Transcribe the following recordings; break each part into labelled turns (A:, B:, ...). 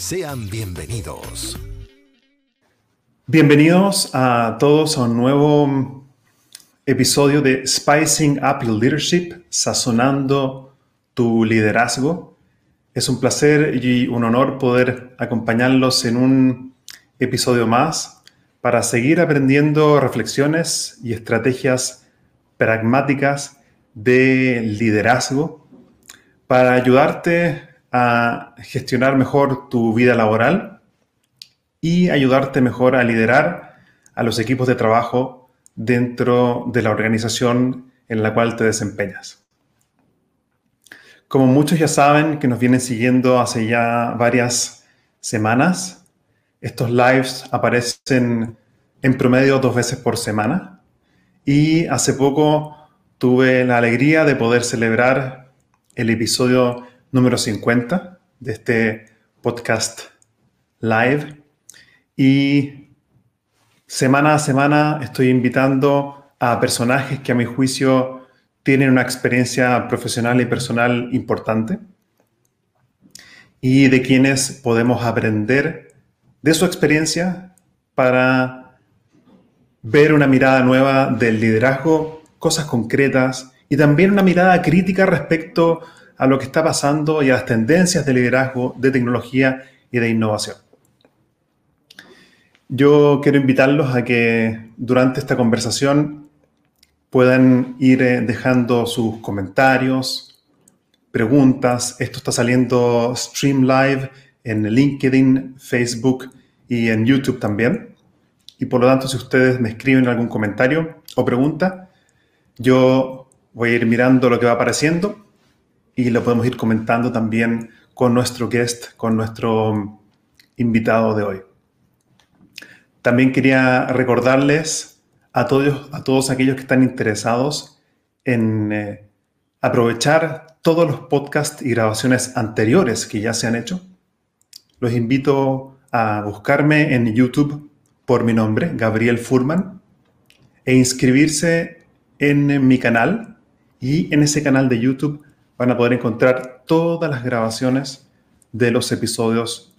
A: Sean bienvenidos.
B: Bienvenidos a todos a un nuevo episodio de Spicing Up Your Leadership, sazonando tu liderazgo. Es un placer y un honor poder acompañarlos en un episodio más para seguir aprendiendo reflexiones y estrategias pragmáticas de liderazgo para ayudarte a gestionar mejor tu vida laboral y ayudarte mejor a liderar a los equipos de trabajo dentro de la organización en la cual te desempeñas. Como muchos ya saben que nos vienen siguiendo hace ya varias semanas, estos lives aparecen en promedio dos veces por semana y hace poco tuve la alegría de poder celebrar el episodio número 50 de este podcast live. Y semana a semana estoy invitando a personajes que a mi juicio tienen una experiencia profesional y personal importante y de quienes podemos aprender de su experiencia para ver una mirada nueva del liderazgo, cosas concretas y también una mirada crítica respecto a a lo que está pasando y a las tendencias de liderazgo, de tecnología y de innovación. Yo quiero invitarlos a que durante esta conversación puedan ir eh, dejando sus comentarios, preguntas. Esto está saliendo stream live en LinkedIn, Facebook y en YouTube también. Y por lo tanto, si ustedes me escriben algún comentario o pregunta, yo voy a ir mirando lo que va apareciendo y lo podemos ir comentando también con nuestro guest, con nuestro invitado de hoy. También quería recordarles a todos, a todos aquellos que están interesados en eh, aprovechar todos los podcasts y grabaciones anteriores que ya se han hecho. Los invito a buscarme en YouTube por mi nombre, Gabriel Furman, e inscribirse en mi canal. Y en ese canal de YouTube van a poder encontrar todas las grabaciones de los episodios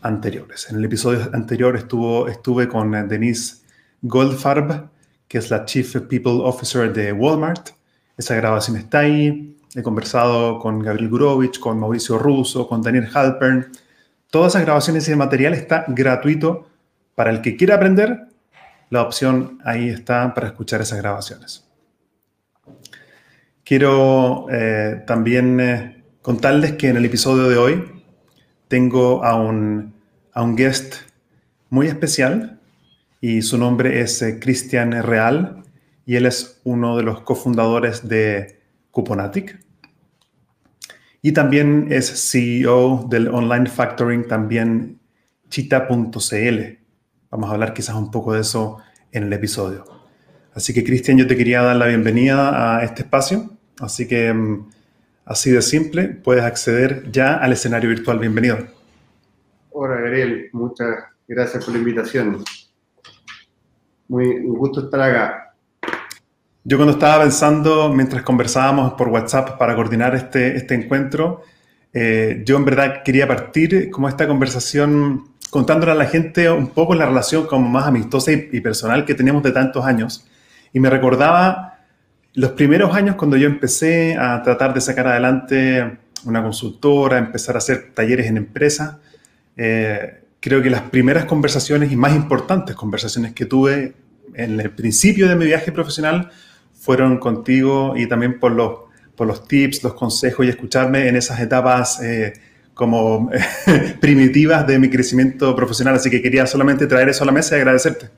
B: anteriores. En el episodio anterior estuvo, estuve con eh, Denise Goldfarb, que es la Chief People Officer de Walmart. Esa grabación está ahí. He conversado con Gabriel Gurovich, con Mauricio Russo, con Daniel Halpern. Todas esas grabaciones y el material está gratuito para el que quiera aprender. La opción ahí está para escuchar esas grabaciones. Quiero eh, también eh, contarles que en el episodio de hoy tengo a un, a un guest muy especial y su nombre es eh, Cristian Real y él es uno de los cofundadores de Cuponatic. Y también es CEO del online factoring también chita.cl. Vamos a hablar quizás un poco de eso en el episodio. Así que Cristian, yo te quería dar la bienvenida a este espacio Así que mm, así de simple, puedes acceder ya al escenario virtual. Bienvenido.
C: Hola, Gabriel. Muchas gracias por la invitación. Muy un gusto estar acá.
B: Yo cuando estaba pensando, mientras conversábamos por WhatsApp para coordinar este, este encuentro, eh, yo en verdad quería partir como esta conversación contándole a la gente un poco la relación como más amistosa y, y personal que teníamos de tantos años. Y me recordaba los primeros años cuando yo empecé a tratar de sacar adelante una consultora, empezar a hacer talleres en empresas, eh, creo que las primeras conversaciones y más importantes conversaciones que tuve en el principio de mi viaje profesional fueron contigo y también por los, por los tips, los consejos y escucharme en esas etapas eh, como primitivas de mi crecimiento profesional. Así que quería solamente traer eso a la mesa y agradecerte.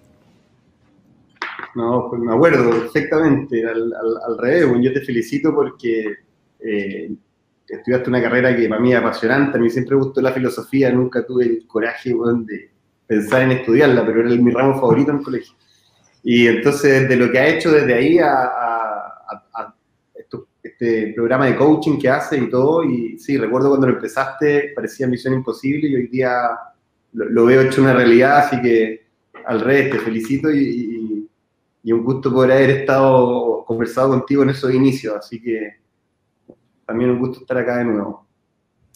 C: No, pues me acuerdo perfectamente, al, revés, yo te felicito porque eh, estudiaste una carrera que para mí es apasionante, a mí siempre gustó la filosofía, nunca tuve el coraje de pensar en estudiarla, pero era mi ramo favorito en el colegio. Y entonces, de lo que ha hecho desde ahí a, este programa de coaching que hace y todo, y sí, recuerdo cuando lo empezaste, parecía misión imposible y hoy día lo, veo hecho una realidad, así que al revés, te felicito y un gusto poder haber estado conversado contigo en esos inicios, así que también un gusto estar acá de nuevo.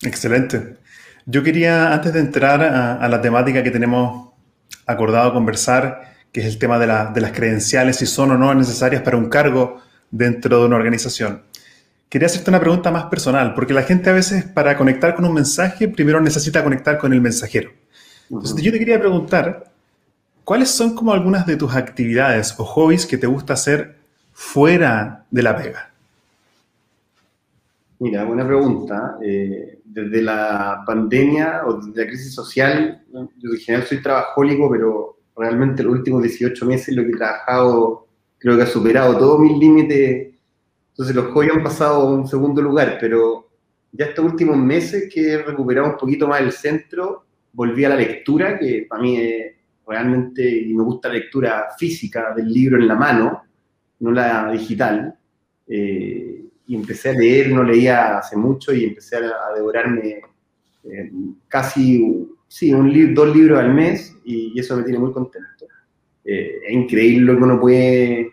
B: Excelente. Yo quería, antes de entrar a, la temática que tenemos acordado conversar, que es el tema de, las credenciales, si son o no necesarias para un cargo dentro de una organización. Quería hacerte una pregunta más personal, porque la gente a veces para conectar con un mensaje primero necesita conectar con el mensajero. Entonces yo te quería preguntar, ¿cuáles son como algunas de tus actividades o hobbies que te gusta hacer fuera de la pega?
C: Mira, buena pregunta. Eh, desde la pandemia o desde la crisis social, yo en general soy trabajólico, pero realmente los últimos 18 meses lo que he trabajado creo que ha superado todos mis límites. Entonces los hobbies han pasado a un segundo lugar, pero ya estos últimos meses que he recuperado un poquito más el centro, volví a la lectura, que para mí es realmente, y me gusta la lectura física del libro en la mano, no la digital. Eh, y empecé a leer, no leía hace mucho y empecé a, devorarme eh, casi, sí, un dos libros al mes y, eso me tiene muy contento. Eh, es increíble lo que uno puede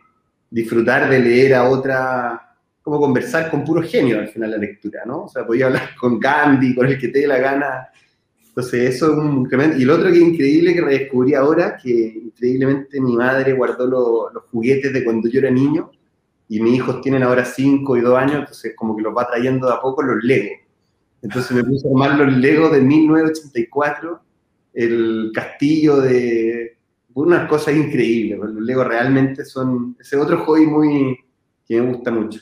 C: disfrutar de leer a otra, como conversar con puro genio al final la lectura, ¿no? O sea, podía hablar con Gandhi, con el que te dé la gana. Entonces, eso es un incremento. Y el otro que es increíble que redescubrí ahora, que increíblemente mi madre guardó los juguetes de cuando yo era niño y mis hijos tienen ahora 5 y 2 años, entonces como que los va trayendo de a poco los Legos. Entonces me puse a armar los Legos de 1984, el castillo de... unas cosas increíbles, los Legos realmente son ese otro hobby muy que me gusta mucho.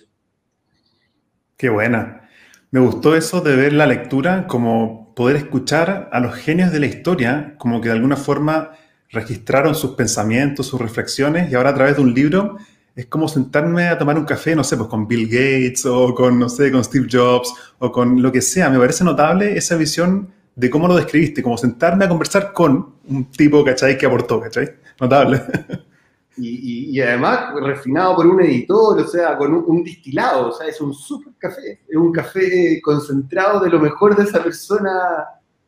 B: Qué buena. Me gustó eso de ver la lectura como poder escuchar a los genios de la historia, como que de alguna forma registraron sus pensamientos, sus reflexiones, y ahora a través de un libro es como sentarme a tomar un café, no sé, pues con Bill Gates o con, no sé, con Steve Jobs o con lo que sea. Me parece notable esa visión de cómo lo describiste, como sentarme a conversar con un tipo, ¿cachai? Que aportó, ¿cachai? Notable.
C: Y, además refinado por un editor, o sea, con un, distilado, o sea, es un súper café, es un café concentrado de lo mejor de esa persona,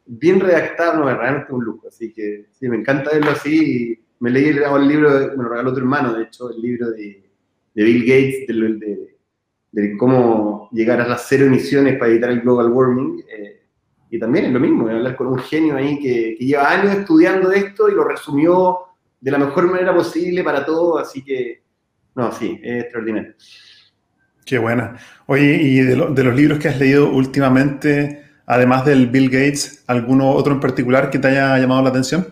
C: bien redactado, no, es realmente un lujo, así que sí, me encanta verlo así me leí el, libro, me lo regaló otro hermano, de hecho, el libro de, Bill Gates, de, cómo llegar a las cero emisiones para evitar el global warming. Eh, y también es lo mismo, hablar con un genio ahí que, lleva años estudiando esto y lo resumió de la mejor manera posible para todos, así que, no, sí, es extraordinario.
B: Qué buena. Oye, y de, de los libros que has leído últimamente, además del Bill Gates, ¿alguno otro en particular que te haya llamado la atención?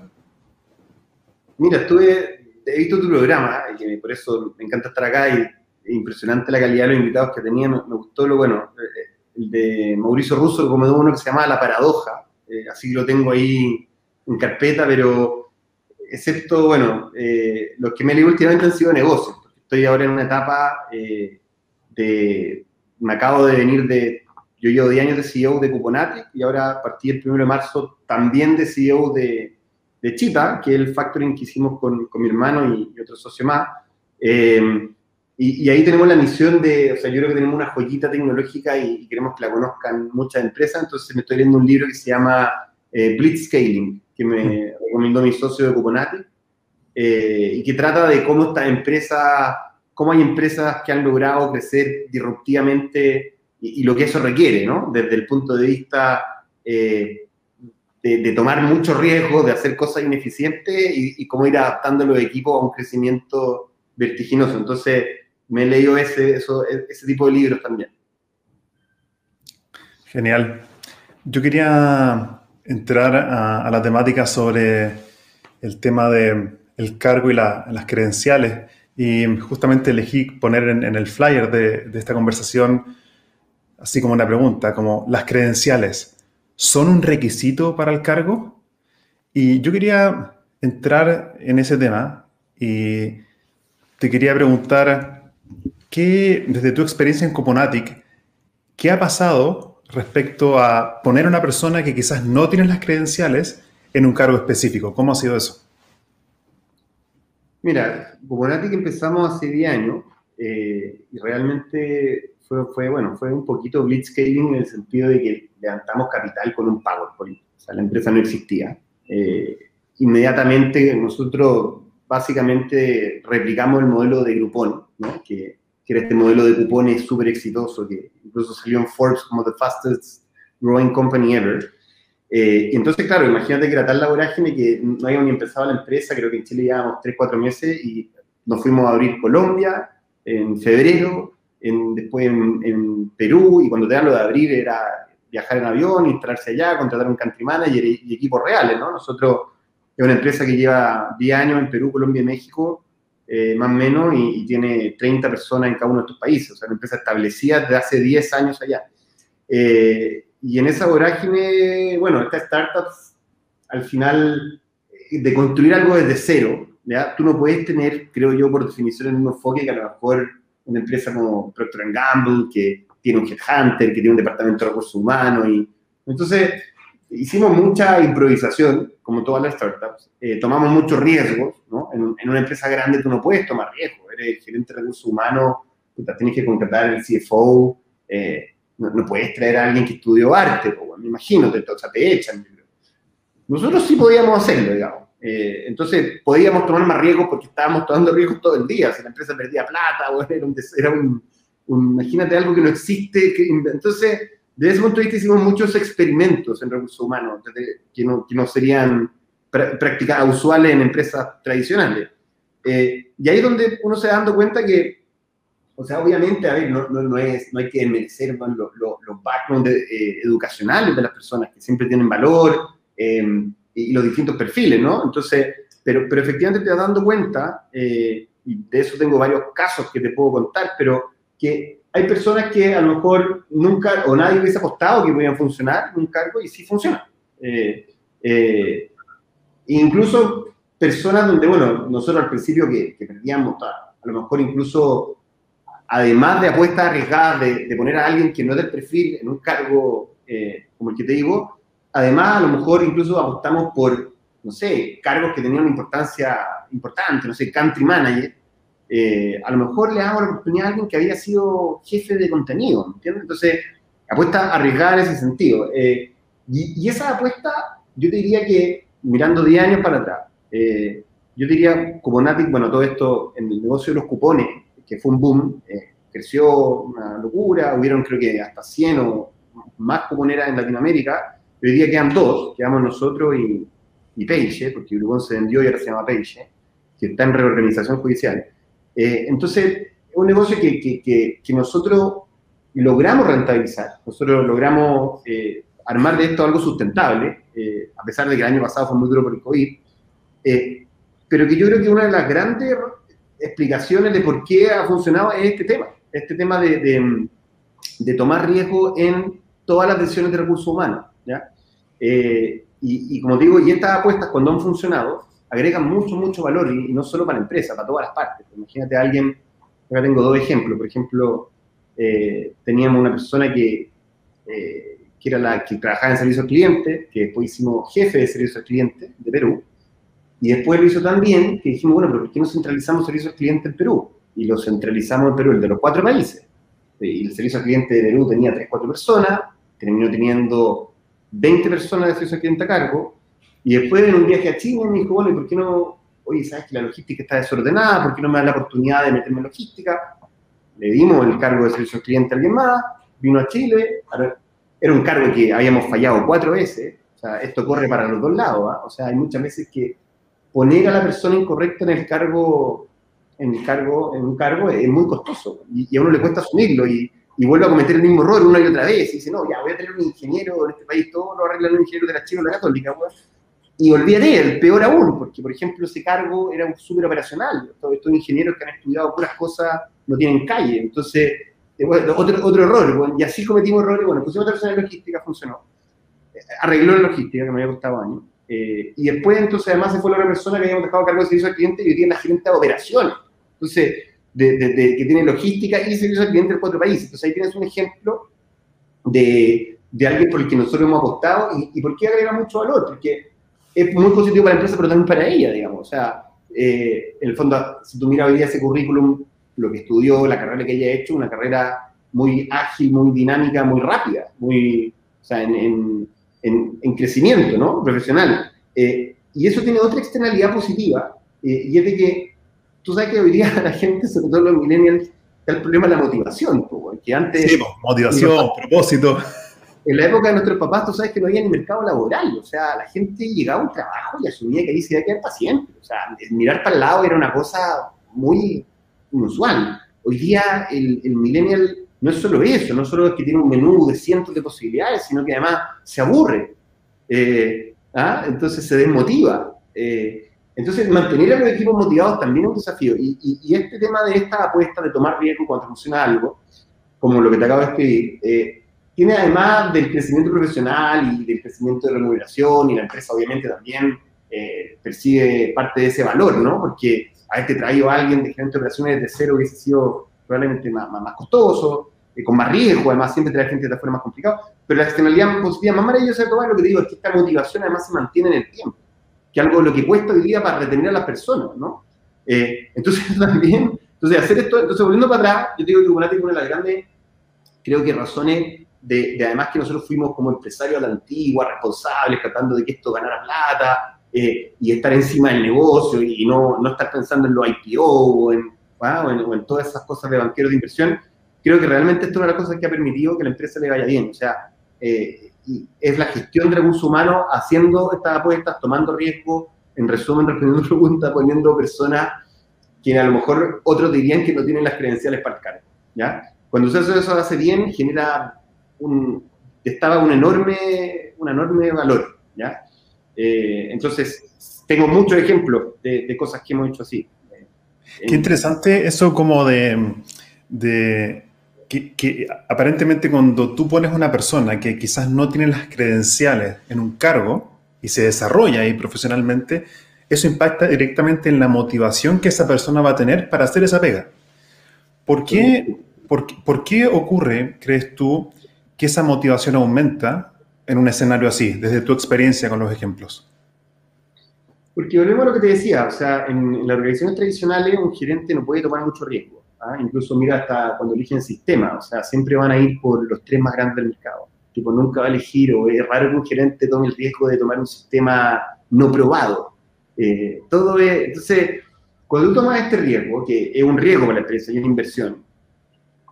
C: Mira, estuve, he visto tu programa, y por eso me encanta estar acá, y impresionante la calidad de los invitados que tenía, me, gustó lo bueno, eh, el de Mauricio Russo, como uno que se llama La Paradoja, eh, así lo tengo ahí en carpeta, pero excepto, bueno, eh, los que me leído últimamente han sido negocios, estoy ahora en una etapa de, me acabo de venir de, yo llevo 10 años de CEO de Cuponate, y ahora a partir del 1 de marzo también de CEO de de Chita, que es el factoring que hicimos con, con mi hermano y, otro socio más. Eh, y, ahí tenemos la misión de, o sea, yo creo que tenemos una joyita tecnológica y, queremos que la conozcan muchas empresas, entonces me estoy leyendo un libro que se llama eh, Blitzscaling, que me recomendó mi socio de Cuponati, eh, y que trata de cómo estas empresas, cómo hay empresas que han logrado crecer disruptivamente y, lo que eso requiere, ¿no? Desde el punto de vista eh, de, tomar mucho riesgo, de hacer cosas ineficientes y, cómo ir adaptando los equipos a un crecimiento vertiginoso. Entonces, me he leído ese, ese tipo de libros también.
B: Genial. Yo quería entrar a, la temática sobre el tema de el cargo y las credenciales. Y justamente elegí poner en, el flyer de, de, esta conversación, así como una pregunta, como las credenciales, ¿son un requisito para el cargo? Y yo quería entrar en ese tema y te quería preguntar, ¿qué, desde tu experiencia en Coponatic, qué ha pasado respecto a poner a una persona que quizás no tiene las credenciales en un cargo específico? ¿Cómo ha sido eso?
C: Mira, Coponatic empezamos hace 10 años eh, y realmente fue, fue, bueno, fue un poquito blitzscaling en el sentido de que levantamos capital con un PowerPoint. O sea, la empresa no existía. Eh, inmediatamente nosotros básicamente replicamos el modelo de Groupon, ¿no? que, que, era este modelo de cupones súper exitoso, que incluso salió en Forbes como the fastest growing company ever. Eh, entonces, claro, imagínate que era tal la vorágine que no habíamos ni empezado la empresa, creo que en Chile llevábamos 3, 4 meses y nos fuimos a abrir Colombia en febrero, en, después en, en, Perú, y cuando te dan lo de abrir era viajar en avión, instalarse allá, contratar un country manager y, y equipos reales, ¿no? Nosotros es una empresa que lleva 10 años en Perú, Colombia y México, eh, más o menos, y, tiene 30 personas en cada uno de estos países. O sea, una empresa establecida desde hace 10 años allá. Eh, y en esa vorágine, bueno, estas startups, al final, eh, de construir algo desde cero, ¿ya? tú no puedes tener, creo yo, por definición, el mismo enfoque que a lo mejor una empresa como Procter Gamble, que tiene un headhunter, que tiene un departamento de recursos humanos. Y, entonces, hicimos mucha improvisación, como todas las startups, eh, tomamos muchos riesgos, ¿no? En, una empresa grande tú no puedes tomar riesgos, eres gerente de recursos humanos, tienes que contratar al CFO, eh, no, puedes traer a alguien que estudió arte, me imagino, te, o sea, te echan. Nosotros sí podíamos hacerlo, digamos. Eh, entonces podíamos tomar más riesgos porque estábamos tomando riesgos todo el día, si la empresa perdía plata, era, un, era un, imagínate algo que no existe, que, entonces desde ese punto de vista hicimos muchos experimentos en recursos humanos que, no, que no serían prácticas usuales en empresas tradicionales. Eh, y ahí es donde uno se va dando cuenta que, o sea, obviamente, a ver, no, no, es, no hay que merecer los, los, backgrounds eh, educacionales de las personas, que siempre tienen valor, em, y, los distintos perfiles, ¿no? Entonces, pero, pero efectivamente te vas dando cuenta, eh, y de eso tengo varios casos que te puedo contar, pero que hay personas que a lo mejor nunca o nadie hubiese apostado que podían funcionar en un cargo y sí funcionan. Eh, eh, incluso personas donde, bueno, nosotros al principio que, perdíamos, a, lo mejor incluso, además de apuestas arriesgadas de, poner a alguien que no es del perfil en un cargo eh, como el que te digo, además a lo mejor incluso apostamos por, no sé, cargos que tenían una importancia importante, no sé, country manager, eh, a lo mejor le damos la oportunidad a alguien que había sido jefe de contenido, ¿entiendes? Entonces, apuesta arriesgada en ese sentido. Eh, y, esa apuesta, yo te diría que, mirando 10 años para atrás, eh, yo diría, Cuponatic, bueno, todo esto en el negocio de los cupones, que fue un boom, creció una locura, hubieron creo que hasta 100 o más cuponeras en Latinoamérica, hoy día quedan dos, quedamos nosotros y, y Peixe, porque Uruguay se vendió y ahora se llama Peixe, que está en reorganización judicial. Eh, entonces, es un negocio que, nosotros logramos rentabilizar, nosotros logramos eh, armar de esto algo sustentable, eh, a pesar de que el año pasado fue muy duro por el COVID, pero que yo creo que una de las grandes explicaciones de por qué ha funcionado es este tema, este tema de, tomar riesgo en todas las decisiones de recursos humanos. ¿ya? y, y, como digo, y estas apuestas cuando han funcionado, agregan mucho, mucho valor y, no solo para la empresa, para todas las partes. Imagínate a alguien, acá tengo dos ejemplos, por ejemplo, eh, teníamos una persona que, eh, que era la que trabajaba en servicio al cliente, que después hicimos jefe de servicio al cliente de Perú, y después lo hizo tan que dijimos, bueno, pero ¿por qué no centralizamos servicio al cliente en Perú? Y lo centralizamos en Perú, el de los cuatro países. Y el servicio al cliente de Perú tenía tres, cuatro personas, terminó teniendo 20 personas de servicio al cliente a cargo, y después en un viaje a China me dijo, bueno, ¿y por qué no? Oye, ¿sabes que la logística está desordenada? ¿Por qué no me da la oportunidad de meterme en logística? Le dimos el cargo de servicio al cliente a alguien más, vino a Chile, era un cargo que habíamos fallado cuatro veces, o sea, esto corre para los dos lados, ¿ah? o sea, hay muchas veces que poner a la persona incorrecta en el cargo, en el cargo, en un cargo es muy costoso y, a uno le cuesta asumirlo y, y vuelve a cometer el mismo error una y otra vez y dice, no, ya voy a tener un ingeniero en este país, todo lo arregla un ingeniero de la China o la Católica, pues y olvídate, el peor aún, porque por ejemplo ese cargo era súper operacional. Todos estos ingenieros que han estudiado puras cosas no tienen calle. Entonces, eh, otro, otro error. y así cometimos errores. Bueno, pusimos otra persona en logística, funcionó. Eh, arregló la logística, que me había costado años. Eh, y después, entonces, además se fue la otra persona que habíamos dejado cargo de servicio al cliente y hoy tiene la gerente de operaciones. Entonces, de, de, que tiene logística y servicio al cliente en cuatro países. Entonces, ahí tienes un ejemplo de, de alguien por el que nosotros hemos apostado y, y por qué agrega mucho valor. Porque es muy positivo para la empresa, pero también para ella, digamos. O sea, eh, en el fondo, si tú miras hoy día ese currículum, lo que estudió, la carrera que ella ha hecho, una carrera muy ágil, muy dinámica, muy rápida, muy, o sea, en, en, en crecimiento, ¿no? Profesional. Eh, y eso tiene otra externalidad positiva, eh, y es de que tú sabes que hoy día la gente, sobre todo los millennials, está el problema de la motivación, que antes...
B: Sí, motivación, propósito
C: en la época de nuestros papás, tú sabes que no había ni mercado laboral, o sea, la gente llegaba a un trabajo y asumía que ahí se iba a quedar paciente, o sea, mirar para el lado era una cosa muy inusual. Hoy día el, millennial no es solo eso, no solo es que tiene un menú de cientos de posibilidades, sino que además se aburre, eh, ¿ah? entonces se desmotiva. Eh, entonces, mantener a los equipos motivados también es un desafío. Y, este tema de esta apuesta de tomar riesgo cuando funciona algo, como lo que te acabo de escribir, eh, tiene además del crecimiento profesional y del crecimiento de remuneración, y la empresa obviamente también eh, percibe parte de ese valor, ¿no? Porque haberte traído a alguien de gerente de operaciones de cero hubiese sido probablemente más, costoso, eh, con más riesgo, además siempre traer gente de afuera más complicado, pero la externalidad positiva más maravillosa de todo lo que te digo, es que esta motivación además se mantiene en el tiempo, que algo lo que cuesta hoy día para retener a las personas, ¿no? Eh, entonces también, entonces hacer esto, entonces volviendo para atrás, yo digo que Bonati es una de las grandes, creo que razones de, además que nosotros fuimos como empresarios a la antigua, responsables, tratando de que esto ganara plata eh, y estar encima del negocio y no, no estar pensando en los IPO o en, o en, todas esas cosas de banqueros de inversión, creo que realmente esto es una de las cosas que ha permitido que la empresa le vaya bien. O sea, eh, es la gestión de recursos humanos haciendo estas apuestas, tomando riesgo, en resumen, respondiendo preguntas, poniendo personas que a lo mejor otros dirían que no tienen las credenciales para el cargo. ¿ya? Cuando usted eso hace bien, genera un, estaba un enorme, un enorme valor, ¿ya? Eh, entonces, tengo muchos ejemplos de, cosas que hemos hecho así.
B: Qué interesante eso como de, de que, aparentemente cuando tú pones una persona que quizás no tiene las credenciales en un cargo y se desarrolla ahí profesionalmente, eso impacta directamente en la motivación que esa persona va a tener para hacer esa pega. ¿Por qué, por, por qué ocurre, crees tú, que esa motivación aumenta en un escenario así, desde tu experiencia con los ejemplos?
C: Porque volvemos a lo que te decía, o sea, en, las organizaciones tradicionales un gerente no puede tomar mucho riesgo. ¿ah? Incluso mira hasta cuando eligen sistema, o sea, siempre van a ir por los tres más grandes del mercado. Tipo, nunca va a elegir, o es raro que un gerente tome el riesgo de tomar un sistema no probado. Eh, todo es, entonces, cuando tú tomas este riesgo, que es un riesgo para la empresa y una inversión,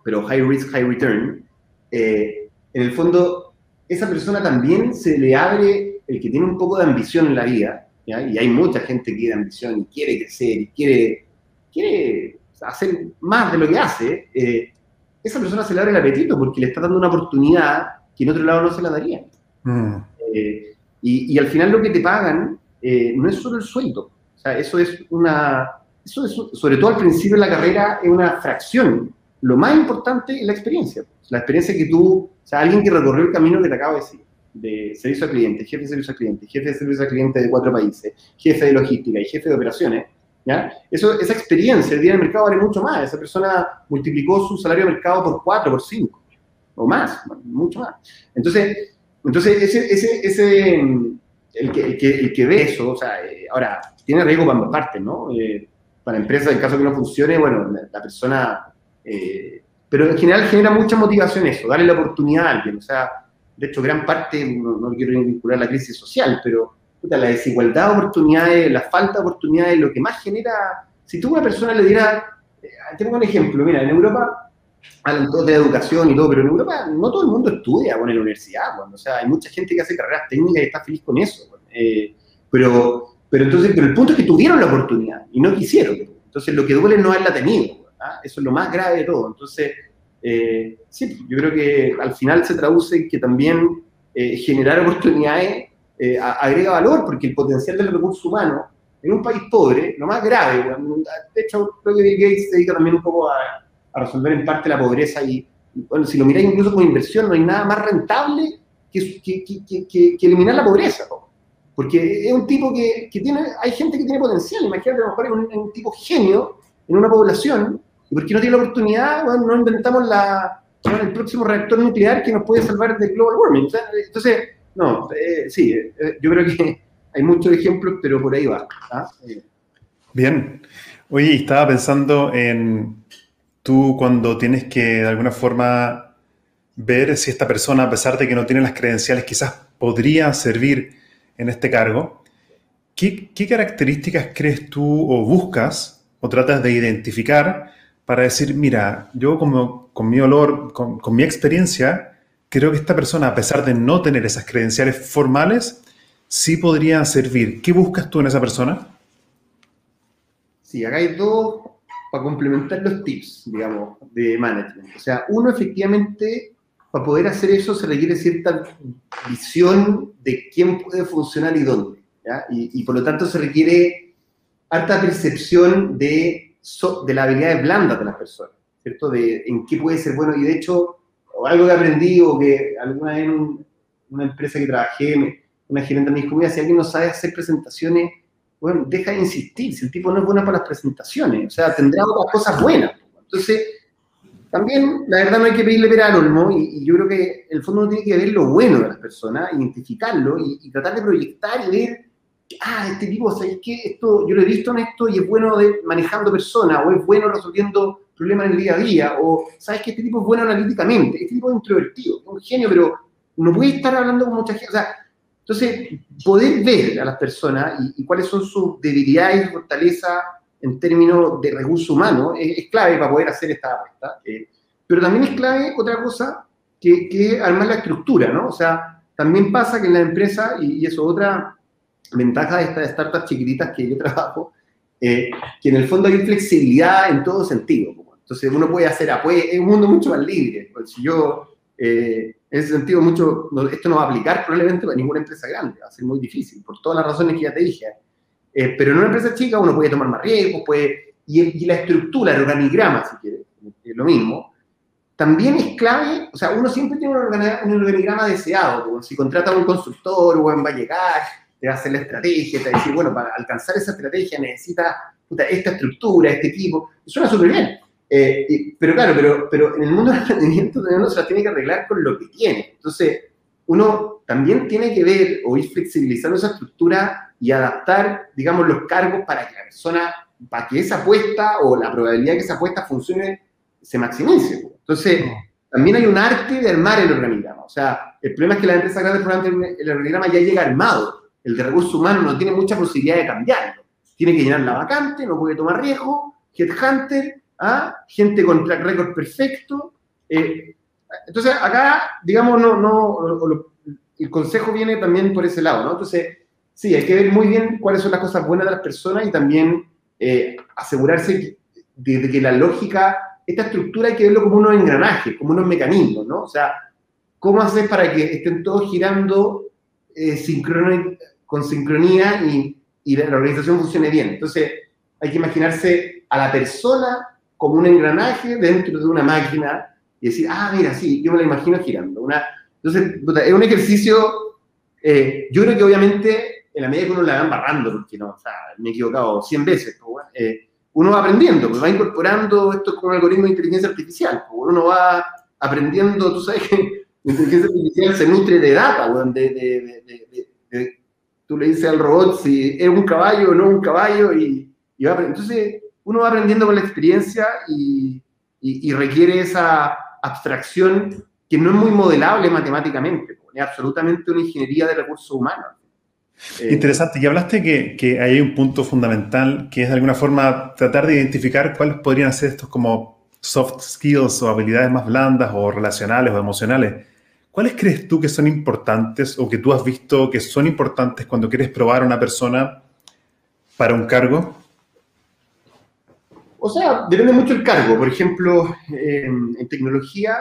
C: pero high risk, high return, eh, en el fondo, esa persona también se le abre el que tiene un poco de ambición en la vida, y hay mucha gente que tiene ambición y quiere crecer y quiere, quiere hacer más de lo que hace, eh, esa persona se le abre el apetito porque le está dando una oportunidad que en otro lado no se la daría. Mm. Eh, y, al final lo que te pagan eh, no es solo el sueldo, o sea, eso es una, eso es, sobre todo al principio de la carrera, es una fracción. Lo más importante es la experiencia, la experiencia que tú o sea, alguien que recorrió el camino que te acabo de decir, de servicio al cliente, jefe de servicio al cliente, jefe de servicio al cliente de cuatro países, jefe de logística y jefe de operaciones, ¿ya? Eso, esa experiencia el día del mercado vale mucho más. Esa persona multiplicó su salario de mercado por cuatro, por cinco, o más, mucho más. Entonces, entonces ese, ese, el, que, el, que, el que ve eso, o sea, eh, ahora, tiene riesgo para ambas partes, ¿no? Eh, para empresas, en caso que no funcione, bueno, la persona... Eh, pero en general genera mucha motivación eso, darle la oportunidad a alguien. O sea, de hecho, gran parte, no, quiero vincular la crisis social, pero la desigualdad de oportunidades, la falta de oportunidades, lo que más genera, si tú a una persona le dieras, eh, tengo un ejemplo, mira, en Europa hablan todos de educación y todo, pero en Europa no todo el mundo estudia en la universidad, bueno, o sea, hay mucha gente que hace carreras técnicas y está feliz con eso, eh, pero, pero entonces, pero el punto es que tuvieron la oportunidad y no quisieron, entonces lo que duele no haberla tenido, ¿ah? Eso es lo más grave de todo. Entonces, eh, sí, yo creo que al final se traduce que también eh, generar oportunidades eh, agrega valor, porque el potencial del recurso humano en un país pobre, lo más grave, de hecho, creo que Bill Gates se dedica también un poco a, resolver en parte la pobreza y, bueno, si lo miráis incluso como inversión, no hay nada más rentable que, que, eliminar la pobreza, porque es un tipo que, tiene, hay gente que tiene potencial, imagínate, a lo mejor es un, tipo genio en una población, y porque no tiene la oportunidad, bueno, no inventamos la, el próximo reactor nuclear que nos puede salvar del global warming. Entonces, no, eh, sí, eh, yo creo que hay muchos ejemplos, pero por ahí va. ¿ah?
B: Bien. Oye, estaba pensando en tú cuando tienes que de alguna forma ver si esta persona, a pesar de que no tiene las credenciales, quizás podría servir en este cargo. ¿Qué, qué características crees tú o buscas o tratas de identificar para decir, mira, yo como, con mi olor, con, mi experiencia, creo que esta persona, a pesar de no tener esas credenciales formales, sí podría servir. ¿Qué buscas tú en esa persona?
C: Sí, acá hay dos para complementar los tips, digamos, de management. O sea, uno efectivamente, para poder hacer eso se requiere cierta visión de quién puede funcionar y dónde. Y, por lo tanto se requiere harta percepción de, de las habilidades blandas de las personas, ¿cierto? De en qué puede ser bueno. Y de hecho, algo que aprendí o que alguna vez en una empresa que trabajé una gerente me dijo, mira, si alguien no sabe hacer presentaciones, bueno, deja de insistir, si el tipo no es bueno para las presentaciones, o sea, tendrá otras cosas buenas. Entonces, también, la verdad, no hay que pedirle pera al olmo, y, yo creo que el fondo uno tiene que ver lo bueno de las personas, identificarlo y, tratar de proyectar y ver, ah, este tipo, ¿sabes qué? Esto, yo lo he visto en esto y es bueno de, manejando personas, o es bueno resolviendo problemas en el día a día, o sabes que este tipo es bueno analíticamente, este tipo es introvertido, es un genio, pero no puede estar hablando con mucha gente, o sea, entonces, poder ver a las personas y, cuáles son sus debilidades y fortalezas en términos de recursos humanos es, clave para poder hacer esta apuesta. Eh, pero también es clave otra cosa que, que armar la estructura, ¿no? O sea, también pasa que en la empresa, y, eso es otra ventaja de estas startups chiquititas que yo trabajo, eh, que en el fondo hay flexibilidad en todo sentido. Entonces uno puede hacer, puede, es un mundo mucho más libre. Pues si yo eh, en ese sentido, mucho, esto no va a aplicar probablemente para ninguna empresa grande, va a ser muy difícil, por todas las razones que ya te dije. Eh, pero en una empresa chica uno puede tomar más riesgos, puede, y, la estructura, el organigrama, si quieres, es lo mismo, también es clave, o sea, uno siempre tiene un organigrama, deseado, si contrata a un constructor, bueno, va a llegar, te va a hacer la estrategia, te va a decir, bueno, para alcanzar esa estrategia necesita esta estructura, este equipo, suena súper bien, eh, pero claro, pero, pero en el mundo del emprendimiento uno se las tiene que arreglar con lo que tiene. Entonces, uno también tiene que ver o ir flexibilizando esa estructura y adaptar, digamos, los cargos para que la persona, para que esa apuesta o la probabilidad de que esa apuesta funcione se maximice. Entonces, también hay un arte de armar el organigrama. O sea, el problema es que la empresa grande, el organigrama ya llega armado. El de recursos humanos no tiene mucha posibilidad de cambiarlo. Tiene que llenar la vacante, no puede tomar riesgo, headhunter, ¿ah? gente con track record perfecto. Eh, entonces, acá, digamos, no, no, el consejo viene también por ese lado, ¿no? Entonces, sí, hay que ver muy bien cuáles son las cosas buenas de las personas y también eh, asegurarse de, que la lógica, esta estructura hay que verlo como unos engranajes, como unos mecanismos, ¿no? O sea, ¿cómo hacer para que estén todos girando eh, con sincronía y, y la organización funcione bien? Entonces, hay que imaginarse a la persona como un engranaje dentro de una máquina y decir, ah, mira, sí, yo me la imagino girando. Una, entonces, es un ejercicio, eh, yo creo que obviamente en la medida que uno la va barrando, porque no, o sea, me he equivocado 100 veces, pues, eh, uno va aprendiendo, pues va incorporando esto con un algoritmo de inteligencia artificial, pues, uno va aprendiendo, tú sabes que la inteligencia artificial se nutre de data, de, de, de, tú le dices al robot si es un caballo o no un caballo y, y. Entonces, uno va aprendiendo con la experiencia y, requiere esa abstracción que no es muy modelable matemáticamente, es absolutamente una ingeniería de recursos humanos.
B: Eh, Interesante, y hablaste que, que, hay un punto fundamental que es de alguna forma tratar de identificar cuáles podrían ser estos como soft skills o habilidades más blandas o relacionales o emocionales. ¿Cuáles crees tú que son importantes o que tú has visto que son importantes cuando quieres probar a una persona para un cargo?
C: O sea, depende mucho el cargo. Por ejemplo, en tecnología,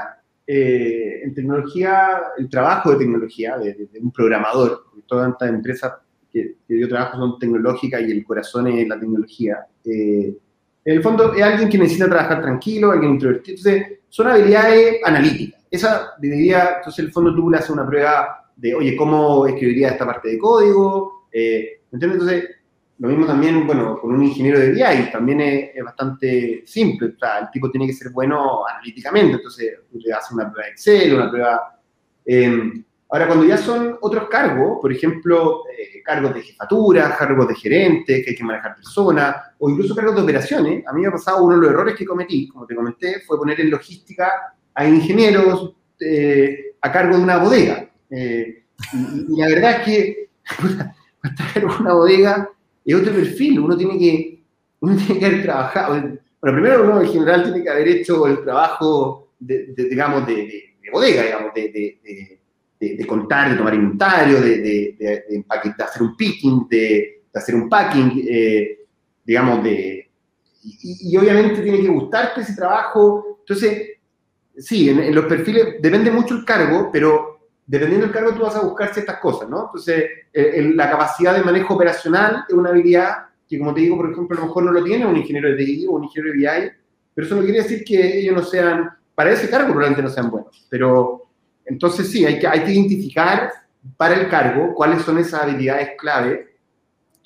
C: eh, en tecnología, el trabajo de tecnología, de, un programador, todas estas empresas que, que, yo trabajo son tecnológicas y el corazón es la tecnología. Eh, en el fondo es alguien que necesita trabajar tranquilo, alguien introvertido. Entonces, son habilidades analíticas. Esa debería, entonces, en el fondo tú le haces una prueba de, oye, ¿cómo escribiría esta parte de código? Eh, Entonces, lo mismo también, bueno, con un ingeniero de BI, también es, bastante simple. O sea, el tipo tiene que ser bueno analíticamente, entonces le haces una prueba de Excel, una prueba... Eh, ahora, cuando ya son otros cargos, por ejemplo, eh, cargos de jefatura, cargos de gerente, que hay que manejar personas, o incluso cargos de operaciones, a mí me ha pasado uno de los errores que cometí, como te comenté, fue poner en logística a ingenieros eh, a cargo de una bodega. y, y, la verdad es que, estar en una bodega es otro perfil. Uno tiene que, uno tiene que haber trabajado. Bueno, primero uno en general tiene que haber hecho el trabajo, de, digamos, de, bodega, digamos, de, contar, de tomar inventario, de, hacer un picking, de, hacer un packing, eh, digamos, de... Y, obviamente tiene que gustarte ese trabajo. Entonces, sí, en, los perfiles depende mucho el cargo, pero dependiendo del cargo tú vas a buscar ciertas cosas, ¿no? Entonces, la capacidad de manejo operacional es una habilidad que, como te digo, por ejemplo, a lo mejor no lo tiene un ingeniero de TI o un ingeniero de BI, pero eso no quiere decir que ellos no sean, para ese cargo probablemente no sean buenos. Pero entonces sí, hay que, hay que identificar para el cargo cuáles son esas habilidades clave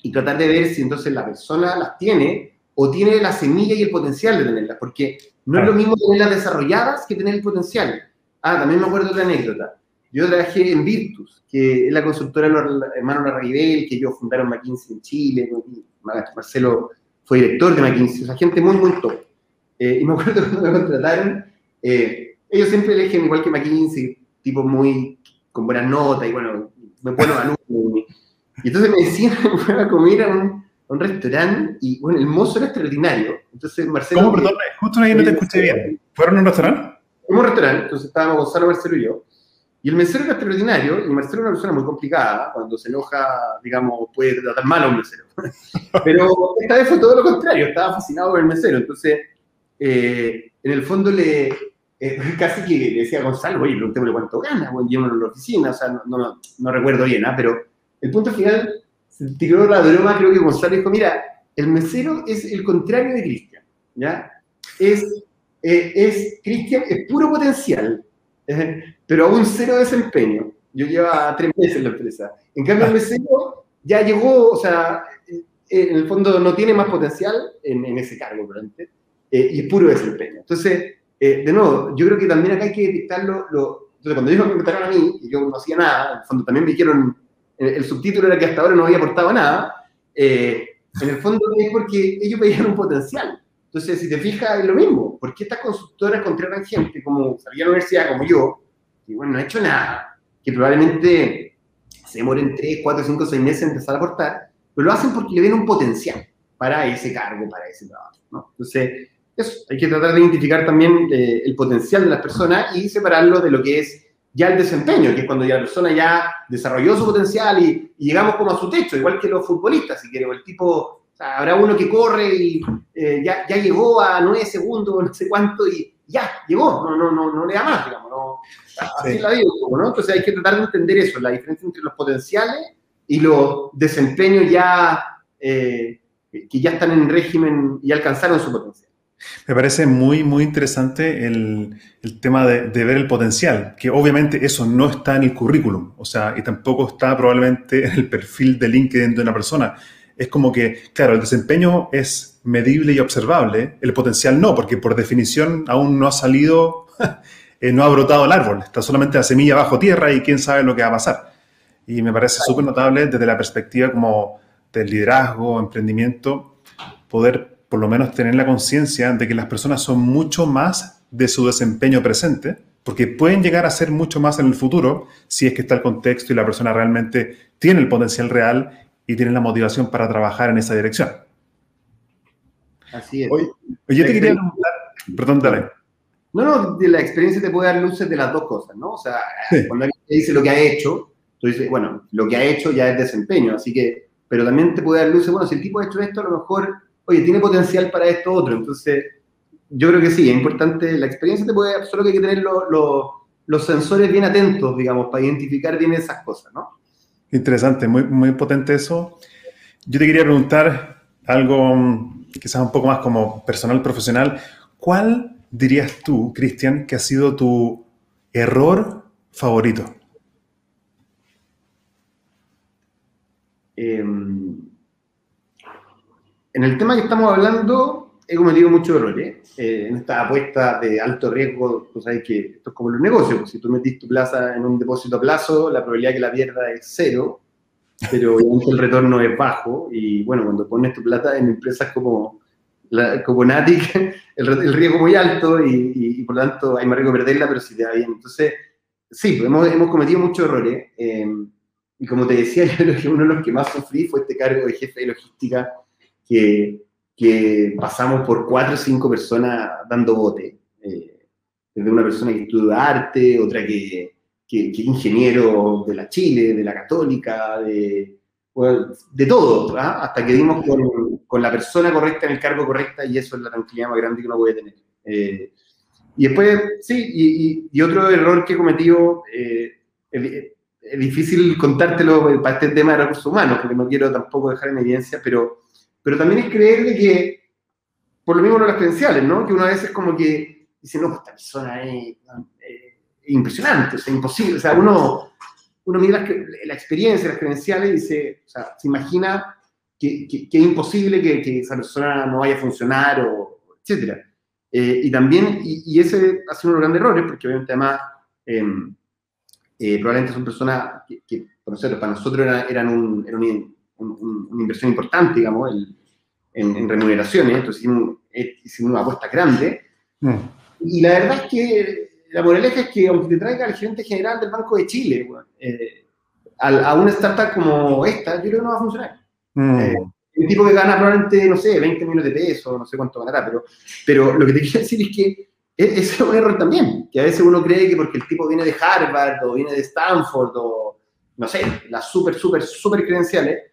C: y tratar de ver si entonces la persona las tiene o tiene la semilla y el potencial de tenerlas, porque no es lo mismo tenerlas desarrolladas que tener el potencial. Ah, también me acuerdo de otra anécdota. Yo trabajé en Virtus, que es la consultora de los hermanos que ellos fundaron McKinsey en Chile. Marcelo fue director de McKinsey, o sea, gente muy, muy top. Eh, y me acuerdo cuando me contrataron, eh, ellos siempre eligen igual que McKinsey, tipo muy con buenas notas y bueno, me ponen alumnos. Y entonces me decían fuera a comer a un, un restaurante y bueno, el mozo era extraordinario. Entonces Marcelo...
B: ¿Cómo, perdón? Justo ahí no te escuché bien. ¿Fueron a un restaurante?
C: En un restaurante, entonces estábamos Gonzalo, Marcelo y yo. Y el mesero era extraordinario, y Marcelo es una persona muy complicada, cuando se enoja, digamos, puede tratar mal a un mesero. Pero esta vez fue todo lo contrario, estaba fascinado con el mesero, entonces, eh, en el fondo le, eh, casi que le decía a Gonzalo, oye, preguntémosle cuánto gana, bueno, llévalo a la oficina, o sea, no, no, no recuerdo bien, ¿ah? pero el punto final, tiró la broma, creo que Gonzalo dijo, mira, el mesero es el contrario de Cristian, ¿ya? Es, eh, es Cristian, es puro potencial, pero aún cero desempeño. Yo lleva tres meses en la empresa. En cambio, el mesero ya llegó, o sea, eh, en el fondo no tiene más potencial en, ese cargo, probablemente, eh, y es puro desempeño. Entonces, eh, de nuevo, yo creo que también acá hay que detectarlo. Lo, entonces, cuando ellos me preguntaron a mí, y yo no hacía nada, en el fondo también me dijeron, el, subtítulo era que hasta ahora no había aportado nada, en el fondo es porque ellos veían un potencial. Entonces, si te fijas, es lo mismo. ¿Por qué estas consultoras contratan gente como salía a la universidad, como yo, y bueno, no ha hecho nada, que probablemente se demoren 3, 4, 5, 6 meses en empezar a aportar, pero lo hacen porque le ven un potencial para ese cargo, para ese trabajo. ¿no? Entonces, eso, hay que tratar de identificar también eh, el potencial de las personas y separarlo de lo que es ya el desempeño, que es cuando ya la persona ya desarrolló su potencial y, y llegamos como a su techo, igual que los futbolistas, si quiere, o el tipo habrá uno que corre y eh, ya, ya, llegó a nueve segundos, no sé cuánto, y ya, llegó, no, no, no, no le da más, digamos, no, así la digo, ¿no? Entonces hay que tratar de entender eso, la diferencia entre los potenciales y los desempeños ya, eh, que ya están en régimen y alcanzaron su potencial.
B: Me parece muy, muy interesante el, el tema de, de, ver el potencial, que obviamente eso no está en el currículum, o sea, y tampoco está probablemente en el perfil de LinkedIn de una persona es como que, claro, el desempeño es medible y observable, el potencial no, porque por definición aún no ha salido, eh, no ha brotado el árbol, está solamente la semilla bajo tierra y quién sabe lo que va a pasar. Y me parece súper notable desde la perspectiva como del liderazgo, emprendimiento, poder por lo menos tener la conciencia de que las personas son mucho más de su desempeño presente, porque pueden llegar a ser mucho más en el futuro si es que está el contexto y la persona realmente tiene el potencial real y tienen la motivación para trabajar en esa dirección.
C: Así es.
B: Oye, yo te quería preguntar, perdón, dale.
C: No, no, la experiencia te puede dar luces de las dos cosas, ¿no? O sea, cuando alguien te dice lo que ha hecho, tú dices, bueno, lo que ha hecho ya es desempeño, así que, pero también te puede dar luces, bueno, si el tipo ha hecho esto, a lo mejor, oye, tiene potencial para esto otro, entonces, yo creo que sí, es importante, la experiencia te puede, solo que hay que tener los sensores bien atentos, digamos, para identificar bien esas cosas, ¿no?
B: Interesante, muy, muy potente eso. Yo te quería preguntar algo mm, quizás un poco más como personal, profesional. ¿Cuál dirías tú, Cristian, que ha sido tu error favorito?
C: Em, en el tema que estamos hablando, he cometido muchos errores. Eh, en esta apuesta de alto riesgo, tú sabes que esto es como los negocios. Pues, si tú metiste tu plaza en un depósito a plazo, la probabilidad de que la pierda es cero, pero obviamente el retorno es bajo. Y bueno, cuando pones tu plata en empresas como, la, como Natic, el, riesgo es muy alto y, por lo tanto hay más riesgo de perderla, pero si te va bien. Entonces, sí, pues, hemos, hemos cometido muchos errores. Eh, y como te decía, yo creo que uno de los que más sufrí fue este cargo de jefe de logística que, que pasamos por cuatro o cinco personas dando bote. Eh, desde una persona que estudia arte, otra que, que, que, ingeniero de la Chile, de la Católica, de, de todo, ¿ah? hasta que dimos con, con, la persona correcta en el cargo correcta y eso es la tranquilidad más grande que uno puede tener. Eh, y después, sí, y, y, otro error que he cometido, eh, es difícil contártelo para este tema de recursos humanos, porque no quiero tampoco dejar en evidencia, pero, pero también es creerle que, por lo mismo no las credenciales, ¿no? Que una vez es como que dice, no, esta persona es, impresionante, o sea, imposible, o sea, uno, uno mira la, experiencia, las credenciales y dice, o sea, se imagina que, que, es imposible que, que, esa persona no vaya a funcionar, o etcétera. Eh, y también, y, ese ha sido uno de los grandes errores, porque obviamente además... Eh, eh, probablemente son personas que, para nosotros eran, un, una inversión importante, digamos, en, remuneraciones, entonces hicimos, eh, hicimos una apuesta grande. Mm. Y la verdad es que la moraleja es que aunque te traiga el gerente general del Banco de Chile, eh, a, una startup como esta, yo creo que no va a funcionar. Mm. un tipo que gana probablemente, no sé, 20 millones de pesos, no sé cuánto ganará, pero, pero lo que te quiero decir es que ese es un error también, que a veces uno cree que porque el tipo viene de Harvard o viene de Stanford o, no sé, las súper, súper, súper credenciales,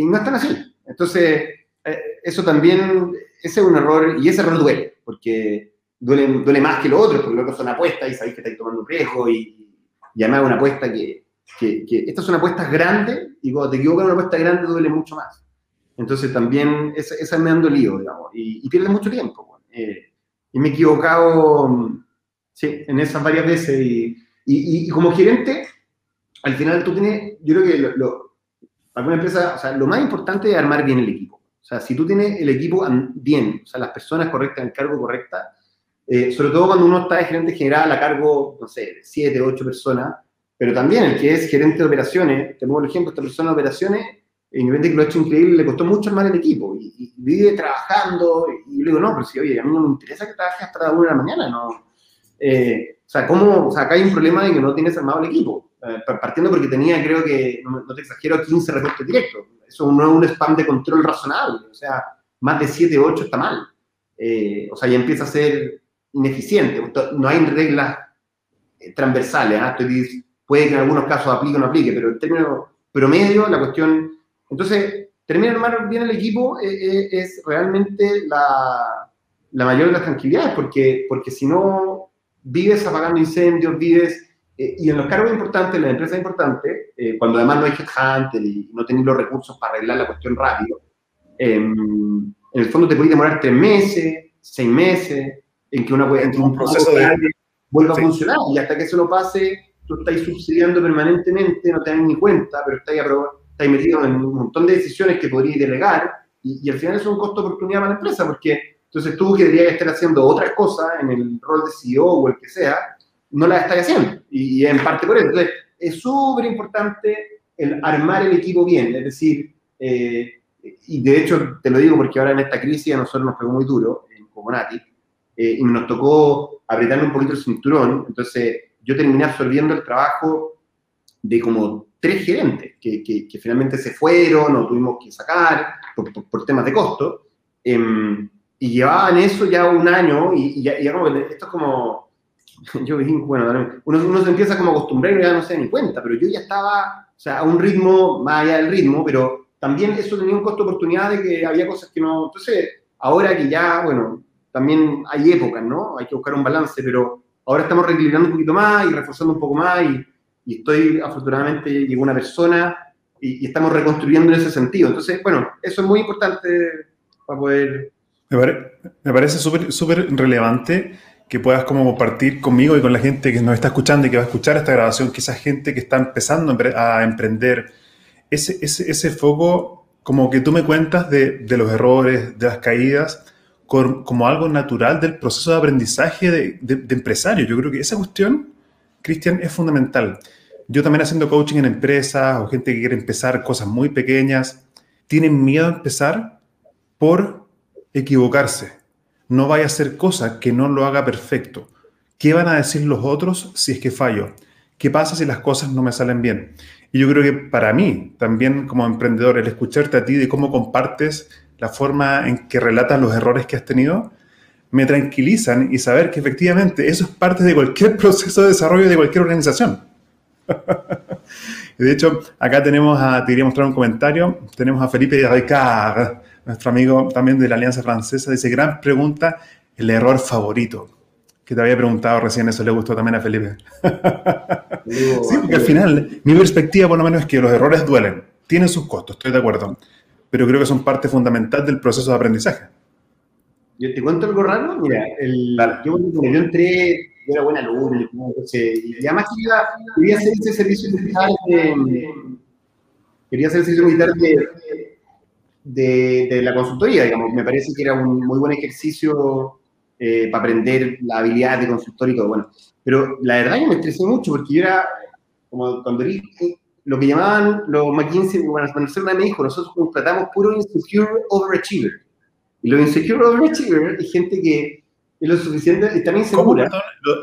C: y no están así. Entonces, eh, eso también, ese es un error, y ese error duele, porque duele, duele más que lo otro, porque lo otro son apuestas y sabéis que estáis tomando un riesgo, y, y además una apuesta que, estas son apuestas grandes, y cuando te equivocas en una apuesta grande duele mucho más. Entonces también, esa, esa me han dolido, digamos, y, y pierdes mucho tiempo. Eh, y me he equivocado, sí, en esas varias veces. Y, como gerente, al final tú tienes, yo creo que lo, una empresa, o sea, lo más importante es armar bien el equipo. O sea, si tú tienes el equipo bien, o sea, las personas correctas, el cargo correcta, eh, sobre todo cuando uno está de gerente general a cargo, no sé, de siete, ocho personas, pero también el que es gerente de operaciones, tengo el ejemplo, esta persona de operaciones, independientemente que lo ha hecho increíble, le costó mucho armar el equipo y, vive trabajando. Y yo le digo, no, pero si, oye, a mí no me interesa que trabajes hasta la una de la mañana, ¿no? Eh, o sea, ¿cómo? O sea, acá hay un problema de que no tienes armado el equipo. Eh, partiendo porque tenía, creo que, no, te exagero, 15 reportes directos. Eso no es un spam de control razonable. O sea, más de 7, 8 está mal. Eh, o sea, ya empieza a ser ineficiente. No hay reglas transversales. ¿ah? puede que en algunos casos aplique o no aplique, pero en términos promedio, la cuestión entonces, terminar armar bien el equipo eh, eh, es realmente la, la, mayor de las tranquilidades, porque, porque si no vives apagando incendios, vives, eh, y en los cargos importantes, en las empresas importantes, cuando además no hay headhunter y no tenéis los recursos para arreglar la cuestión rápido, em, en el fondo te puede demorar tres meses, seis meses, en que, una, en que un proceso de vuelva a funcionar, y hasta que eso lo pase, tú estás subsidiando permanentemente, no te das ni cuenta, pero estás aprobando estáis metido en un montón de decisiones que podríais delegar. Y, y, al final es un costo de oportunidad para la empresa porque entonces tú que deberías estar haciendo otras cosas en el rol de CEO o el que sea, no las estás haciendo y, en parte por eso. Entonces es súper importante el armar el equipo bien, es decir, eh, y de hecho te lo digo porque ahora en esta crisis a nosotros nos pegó muy duro en Comonati eh, y nos tocó apretarle un poquito el cinturón, entonces yo terminé absorbiendo el trabajo de como tres gerentes que, que, finalmente se fueron o tuvimos que sacar por, por, temas de costo. Em, y llevaban eso ya un año y, ya, ya, como esto es como, yo bueno, uno, uno, se empieza como a y ya no se da ni cuenta, pero yo ya estaba, o sea, a un ritmo más allá del ritmo, pero también eso tenía un costo de oportunidad de que había cosas que no, entonces, ahora que ya, bueno, también hay épocas, ¿no? Hay que buscar un balance, pero ahora estamos reequilibrando un poquito más y reforzando un poco más y, y estoy, afortunadamente, llegó una persona y, estamos reconstruyendo en ese sentido. Entonces, bueno, eso es muy importante para poder...
B: Me, parece súper súper relevante que puedas como compartir conmigo y con la gente que nos está escuchando y que va a escuchar esta grabación, quizás gente que está empezando a emprender, ese, ese, ese foco como que tú me cuentas de, de los errores, de las caídas, como algo natural del proceso de aprendizaje de, de, empresario. Yo creo que esa cuestión, Cristian, es fundamental. Yo también haciendo coaching en empresas o gente que quiere empezar cosas muy pequeñas, tienen miedo a empezar por equivocarse. No vaya a hacer cosas que no lo haga perfecto. ¿Qué van a decir los otros si es que fallo? ¿Qué pasa si las cosas no me salen bien? Y yo creo que para mí, también como emprendedor, el escucharte a ti de cómo compartes la forma en que relatas los errores que has tenido, me tranquilizan y saber que efectivamente eso es parte de cualquier proceso de desarrollo de cualquier organización. de hecho, acá tenemos a, te quería mostrar un comentario, tenemos a Felipe Ricard, nuestro amigo también de la Alianza Francesa, dice, gran pregunta, el error favorito. Que te había preguntado recién, eso le gustó también a Felipe. sí, porque al final, mi perspectiva por lo menos es que los errores duelen, tienen sus costos, estoy de acuerdo pero creo que son parte fundamental del proceso de aprendizaje.
C: Yo te cuento algo raro, mira, el, yo, yo, entré, yo era buena alumno, y además quería, quería hacer ese servicio militar de, quería hacer el servicio militar de, de, de, la consultoría, digamos, me parece que era un muy buen ejercicio eh, para aprender la habilidad de consultor y todo, bueno, pero la verdad yo me estresé mucho porque yo era, como cuando era lo que llamaban los McKinsey, bueno, una me dijo, nosotros tratamos puro insecure overachiever. Y los insecure overachiever es gente que es lo suficiente, está insegura.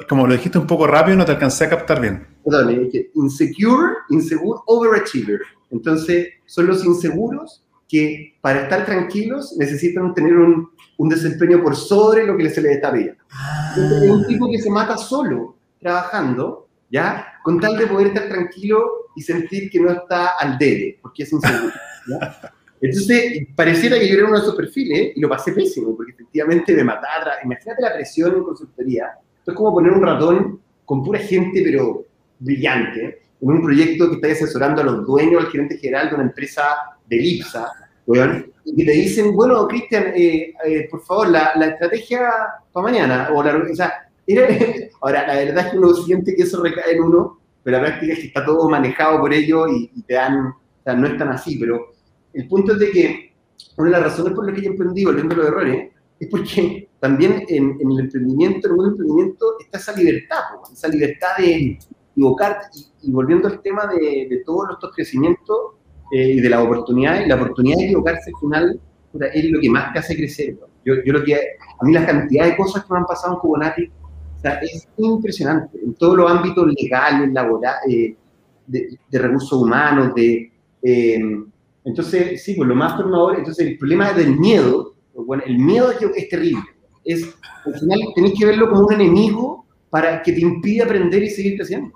B: Como lo dijiste un poco rápido, no te alcancé a captar bien.
C: Perdón, insecure, inseguro, overachiever. Entonces, son los inseguros que para estar tranquilos necesitan tener un, un desempeño por sobre lo que se les está pidiendo. es un tipo que se mata solo trabajando, ¿ya? Con tal de poder estar tranquilo y sentir que no está al debe, porque es inseguro. Entonces, pareciera que yo era uno de esos perfiles y lo pasé pésimo, porque efectivamente me mataba. Imagínate la presión en consultoría. es como poner un ratón con pura gente, pero brillante, en un proyecto que está asesorando a los dueños, al gerente general de una empresa de Lipsa, y que te dicen, bueno, Cristian, eh, eh, por favor, la, la estrategia para mañana, o, la, o sea, ahora, la verdad es que uno siente que eso recae en uno, pero la práctica es que está todo manejado por ellos y, te dan, o sea, no es tan así, pero el punto es de que una de las razones por las que yo emprendí, volviendo a los errores, es porque también en, el emprendimiento, en el emprendimiento, está esa libertad, esa libertad de equivocarte. Y, volviendo al tema de, de todos estos crecimientos eh, y de las oportunidades, la oportunidad de equivocarse al final es lo que más te hace crecer. Yo, yo lo que, a mí la cantidad de cosas que me han pasado en Kubernetes es impresionante en todos los ámbitos legales, laborales, eh, de, recursos humanos, de... Eh, entonces, sí, pues lo más formador, entonces el problema del miedo, bueno, el miedo es, terrible. Es, al final tenés que verlo como un enemigo para que te impida aprender y seguir creciendo.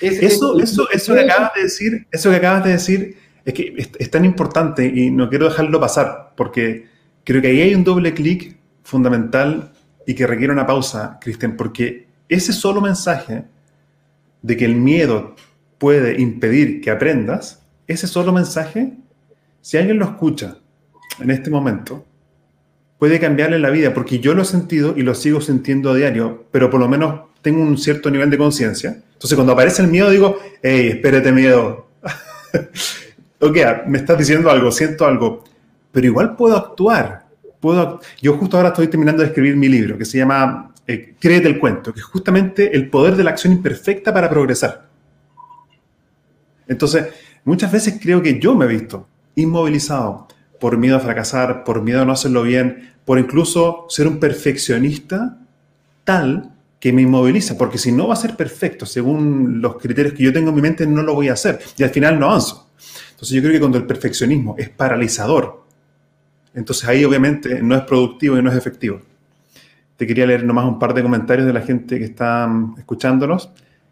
B: Eso, eso, eso que acabas de decir, eso que acabas de decir es que es, es, tan importante y no quiero dejarlo pasar porque creo que ahí hay un doble clic fundamental y que requiere una pausa, Cristian, porque ese solo mensaje de que el miedo puede impedir que aprendas, ese solo mensaje, si alguien lo escucha en este momento, puede cambiarle la vida, porque yo lo he sentido y lo sigo sintiendo a diario, pero por lo menos tengo un cierto nivel de conciencia. Entonces cuando aparece el miedo digo, hey, espérate miedo. ok, me estás diciendo algo, siento algo, pero igual puedo actuar yo justo ahora estoy terminando de escribir mi libro que se llama eh, Créete el cuento, que es justamente el poder de la acción imperfecta para progresar. Entonces, muchas veces creo que yo me he visto inmovilizado por miedo a fracasar, por miedo a no hacerlo bien, por incluso ser un perfeccionista tal que me inmoviliza, porque si no va a ser perfecto según los criterios que yo tengo en mi mente, no lo voy a hacer y al final no avanzo. Entonces yo creo que cuando el perfeccionismo es paralizador entonces ahí obviamente no es productivo y no es efectivo. Te quería leer nomás un par de comentarios de la gente que está mm, escuchándonos.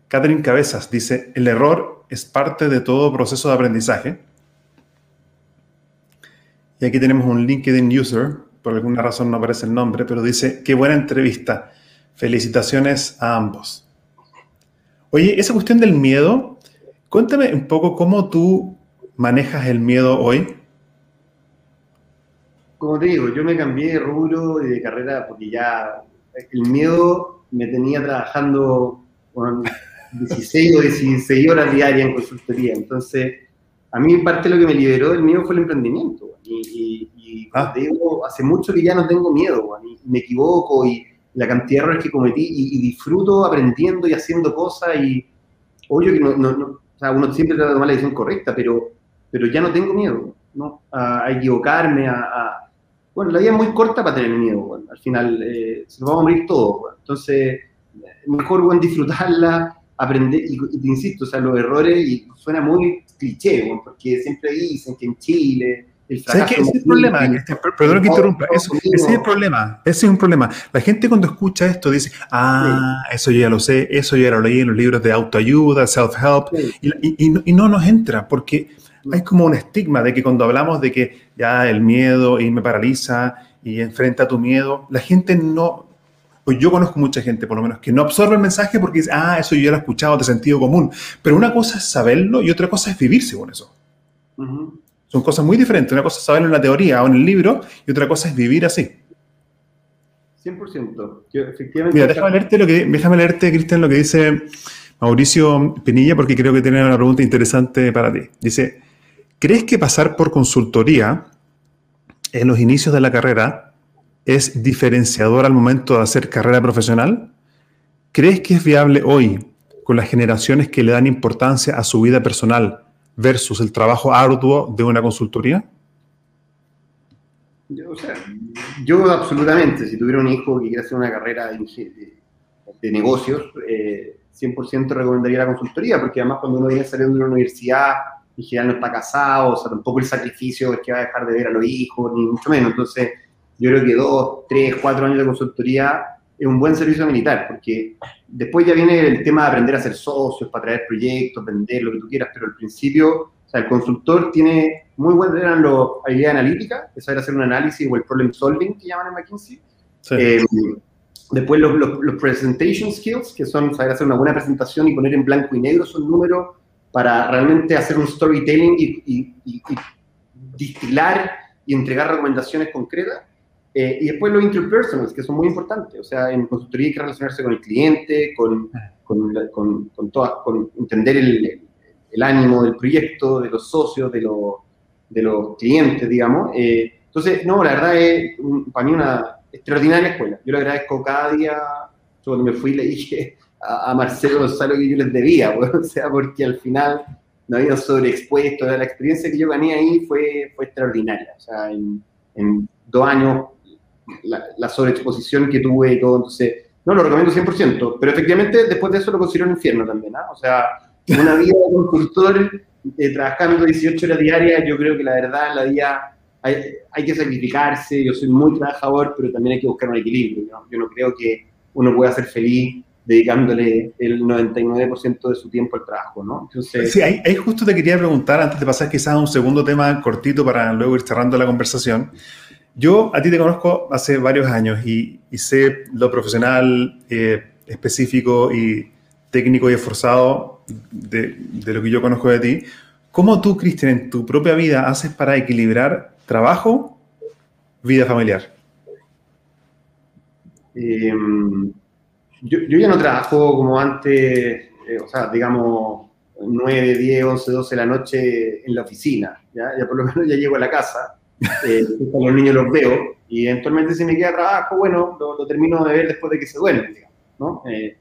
B: Catherine Cabezas dice, el error es parte de todo proceso de aprendizaje. Y aquí tenemos un LinkedIn user por alguna razón no aparece el nombre, pero dice, qué buena entrevista. Felicitaciones a ambos. Oye, esa cuestión del miedo, cuéntame un poco cómo tú manejas el miedo hoy.
C: Como te digo, yo me cambié de rubro y de carrera porque ya el miedo me tenía trabajando con 16 o 16 horas diarias en consultoría. Entonces, a mí parte de lo que me liberó del miedo fue el emprendimiento. Y, y, ah. digo, hace mucho que ya no tengo miedo, y me equivoco y la cantidad de errores que cometí y, disfruto aprendiendo y haciendo cosas y obvio que no, no, uno siempre trata de tomar la decisión correcta, pero, pero ya no tengo miedo, ¿no? A, equivocarme, a, Bueno, la vida es muy corta para tener miedo, al final eh, se nos va a morir todo, entonces mejor bueno, disfrutarla, aprender, y, te insisto, o sea, los errores, y suena muy cliché, porque siempre dicen que en Chile
B: ¿Sabes qué? Ese es el problema, perdón que interrumpa, ese es el problema, ese es un problema. La gente cuando escucha esto dice, ah, eso yo ya lo sé, eso ya lo leí en los libros de autoayuda, self-help, y, no, nos entra, porque hay como un estigma de que cuando hablamos de que ya el miedo y me paraliza y enfrenta tu miedo, la gente no, pues yo conozco mucha gente, por lo menos, que no absorbe el mensaje porque dice, ah, eso yo ya lo he escuchado de sentido común. Pero una cosa es saberlo y otra cosa es vivir según eso. Son cosas muy diferentes. Una cosa es saberlo en la teoría o en el libro y otra cosa es vivir así.
C: 100%. efectivamente.
B: Mira, déjame leerte, lo que, déjame leerte, Cristian, lo que dice Mauricio Pinilla, porque creo que tiene una pregunta interesante para ti. Dice: ¿Crees que pasar por consultoría en los inicios de la carrera es diferenciador al momento de hacer carrera profesional? ¿Crees que es viable hoy, con las generaciones que le dan importancia a su vida personal, versus el trabajo arduo de una consultoría?
C: Yo, yo absolutamente, si tuviera un hijo que quiera hacer una carrera de, negocios, 100% eh, recomendaría la consultoría, porque además cuando uno viene saliendo de una universidad, en general no está casado, o sea, tampoco el sacrificio es que va a dejar de ver a los hijos, ni mucho menos. Entonces, yo creo que dos, tres, cuatro años de consultoría es un buen servicio militar, porque después ya viene el tema de aprender a ser socios, para traer proyectos, vender, lo que tú quieras, pero al principio, o sea, el consultor tiene muy buena habilidad analítica, es saber hacer un análisis o el problem solving que llaman en McKinsey. Eh, después los, los, presentation skills, que son saber hacer una buena presentación y poner en blanco y negro son números para realmente hacer un storytelling y, y, y distilar y entregar recomendaciones concretas. Eh, y después los interpersonals, que son muy importantes. O sea, en consultoría hay que relacionarse con el cliente, con, con, con, con, con entender el, el, ánimo del proyecto, de los socios, de, los, de los clientes, digamos. Eh, entonces, no, la verdad es para mí una extraordinaria escuela. Yo le agradezco cada día. Yo cuando me fui le dije a, a Marcelo Gonzalo que yo les debía, pues, o sea, porque al final no había sobreexpuesto. La experiencia que yo gané ahí fue, fue extraordinaria. O sea, en, en dos años la, sobreexposición que tuve y todo. Entonces, no, lo recomiendo 100%. Pero efectivamente, después de eso lo considero un infierno también. ¿ah? O sea, una vida de consultor eh, trabajando 18 horas diarias, yo creo que la verdad la vida hay, hay, que sacrificarse. Yo soy muy trabajador, pero también hay que buscar un equilibrio. Yo no creo que uno pueda ser feliz dedicándole el 99% de su tiempo al trabajo, ¿no?
B: Entonces, sí, ahí, ahí, justo te quería preguntar, antes de pasar quizás a un segundo tema cortito para luego ir cerrando la conversación, yo a ti te conozco hace varios años y, sé lo profesional, eh, específico y técnico y esforzado de, lo que yo conozco de ti. ¿Cómo tú, Cristian, en tu propia vida haces para equilibrar trabajo, vida familiar?
C: Em, yo, ya no trabajo como antes, eh, o sea, digamos, 9, 10, 11, 12 de la noche en la oficina. ¿ya? ya por lo menos ya llego a la casa eh, los niños los veo y eventualmente si me queda trabajo, bueno, lo, termino de ver después de que se duermen, ¿no? Eh,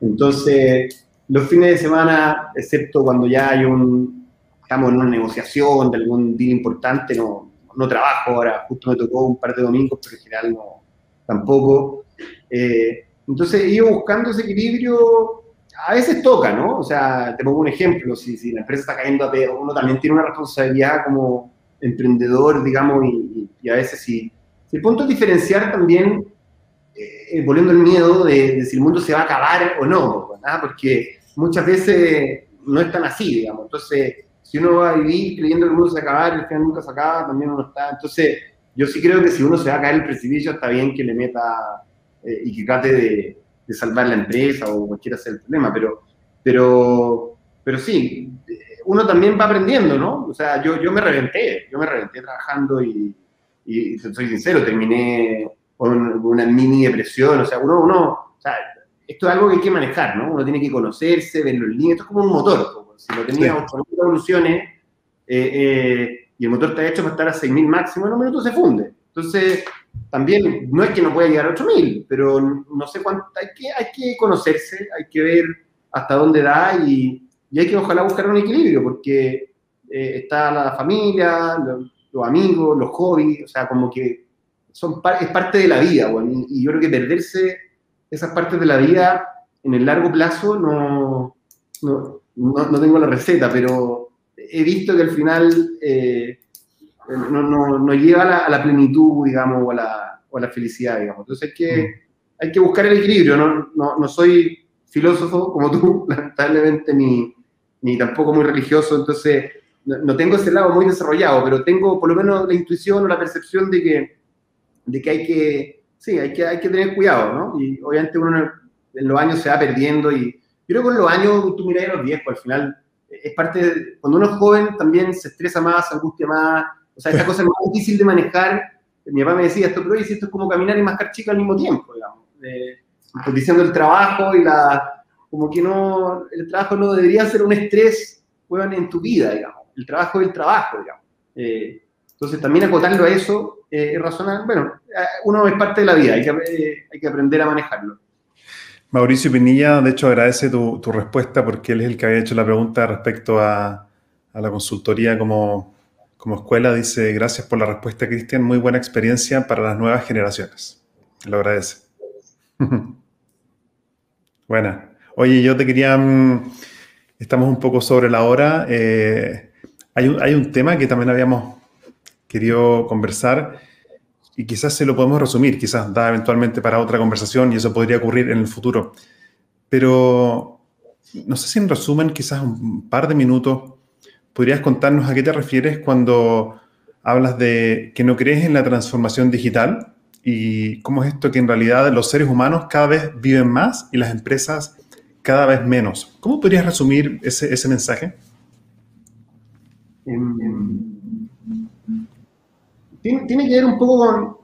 C: entonces, los fines de semana, excepto cuando ya hay un, estamos en una negociación de algún deal importante, no, no trabajo, ahora justo me tocó un par de domingos, pero en general no, tampoco. Eh, entonces, ido buscando ese equilibrio, a veces toca, ¿no? O sea, te pongo un ejemplo, si, si la empresa está cayendo a pedo, uno también tiene una responsabilidad como emprendedor, digamos, y, a veces si, el punto es diferenciar también, eh, volviendo al miedo de, si el mundo se va a acabar o no, ¿verdad? porque muchas veces no es tan así, digamos. Entonces, si uno va a vivir creyendo que el mundo se va a acabar y el final nunca se acaba, también uno está. Entonces, yo sí creo que si uno se va a caer el precipicio, está bien que le meta eh, y que trate de, de, salvar la empresa o cualquiera sea el problema, pero, pero, pero sí, uno también va aprendiendo, ¿no? O sea, yo, yo me reventé, yo me reventé trabajando y, y, soy sincero, terminé con una mini depresión, o sea, uno, uno, o sea, esto es algo que hay que manejar, ¿no? Uno tiene que conocerse, ver los líneas, esto es como un motor, si lo teníamos con revoluciones eh, eh, y el motor está hecho para estar a 6.000 máximo, en un minuto se funde. Entonces, también no es que no pueda llegar a 8.000, pero no sé cuánto, hay que, hay que conocerse, hay que ver hasta dónde da y, y hay que ojalá buscar un equilibrio, porque eh, está la familia, los, amigos, los hobbies, o sea, como que son es parte de la vida, bueno, y, yo creo que perderse esas partes de la vida en el largo plazo no, no, no, tengo la receta, pero he visto que al final eh, no, no, no, lleva a la, a la, plenitud, digamos, o a la, o a la felicidad, digamos. Entonces hay que, mm. hay que buscar el equilibrio, no, no, no soy filósofo como tú, lamentablemente, ni, ni tampoco muy religioso, entonces no, tengo ese lado muy desarrollado, pero tengo por lo menos la intuición o la percepción de que, de que hay que, sí, hay que, hay que tener cuidado, ¿no? Y obviamente uno en los años se va perdiendo y yo creo que con los años tú miras a los viejos, al final es parte, de, cuando uno es joven también se estresa más, se angustia más, o sea, esta cosa es más difícil de manejar. Mi papá me decía esto, pero oye, esto es como caminar y mascar chica al mismo tiempo, digamos. pues diciendo el trabajo y la, como que no, el trabajo no debería ser un estrés, en tu vida, digamos. El trabajo es el trabajo, digamos. Eh, entonces, también acotarlo a eso eh, es razonable. Bueno, eh, uno es parte de la vida, hay que, hay que aprender a manejarlo.
B: Mauricio Pinilla, de hecho, agradece tu, tu, respuesta porque él es el que había hecho la pregunta respecto a, a la consultoría como, como escuela. Dice, gracias por la respuesta, Cristian. Muy buena experiencia para las nuevas generaciones. Lo agradece. Buena. Oye, yo te quería, mm, estamos un poco sobre la hora. Eh, hay, un, hay, un, tema que también habíamos querido conversar y quizás se lo podemos resumir, quizás da eventualmente para otra conversación y eso podría ocurrir en el futuro. Pero no sé si en resumen, quizás un par de minutos, podrías contarnos a qué te refieres cuando hablas de que no crees en la transformación digital y cómo es esto que en realidad los seres humanos cada vez viven más y las empresas cada vez menos. ¿Cómo podrías resumir ese, ese mensaje?
C: Em, tiene, tiene, que ver un poco con,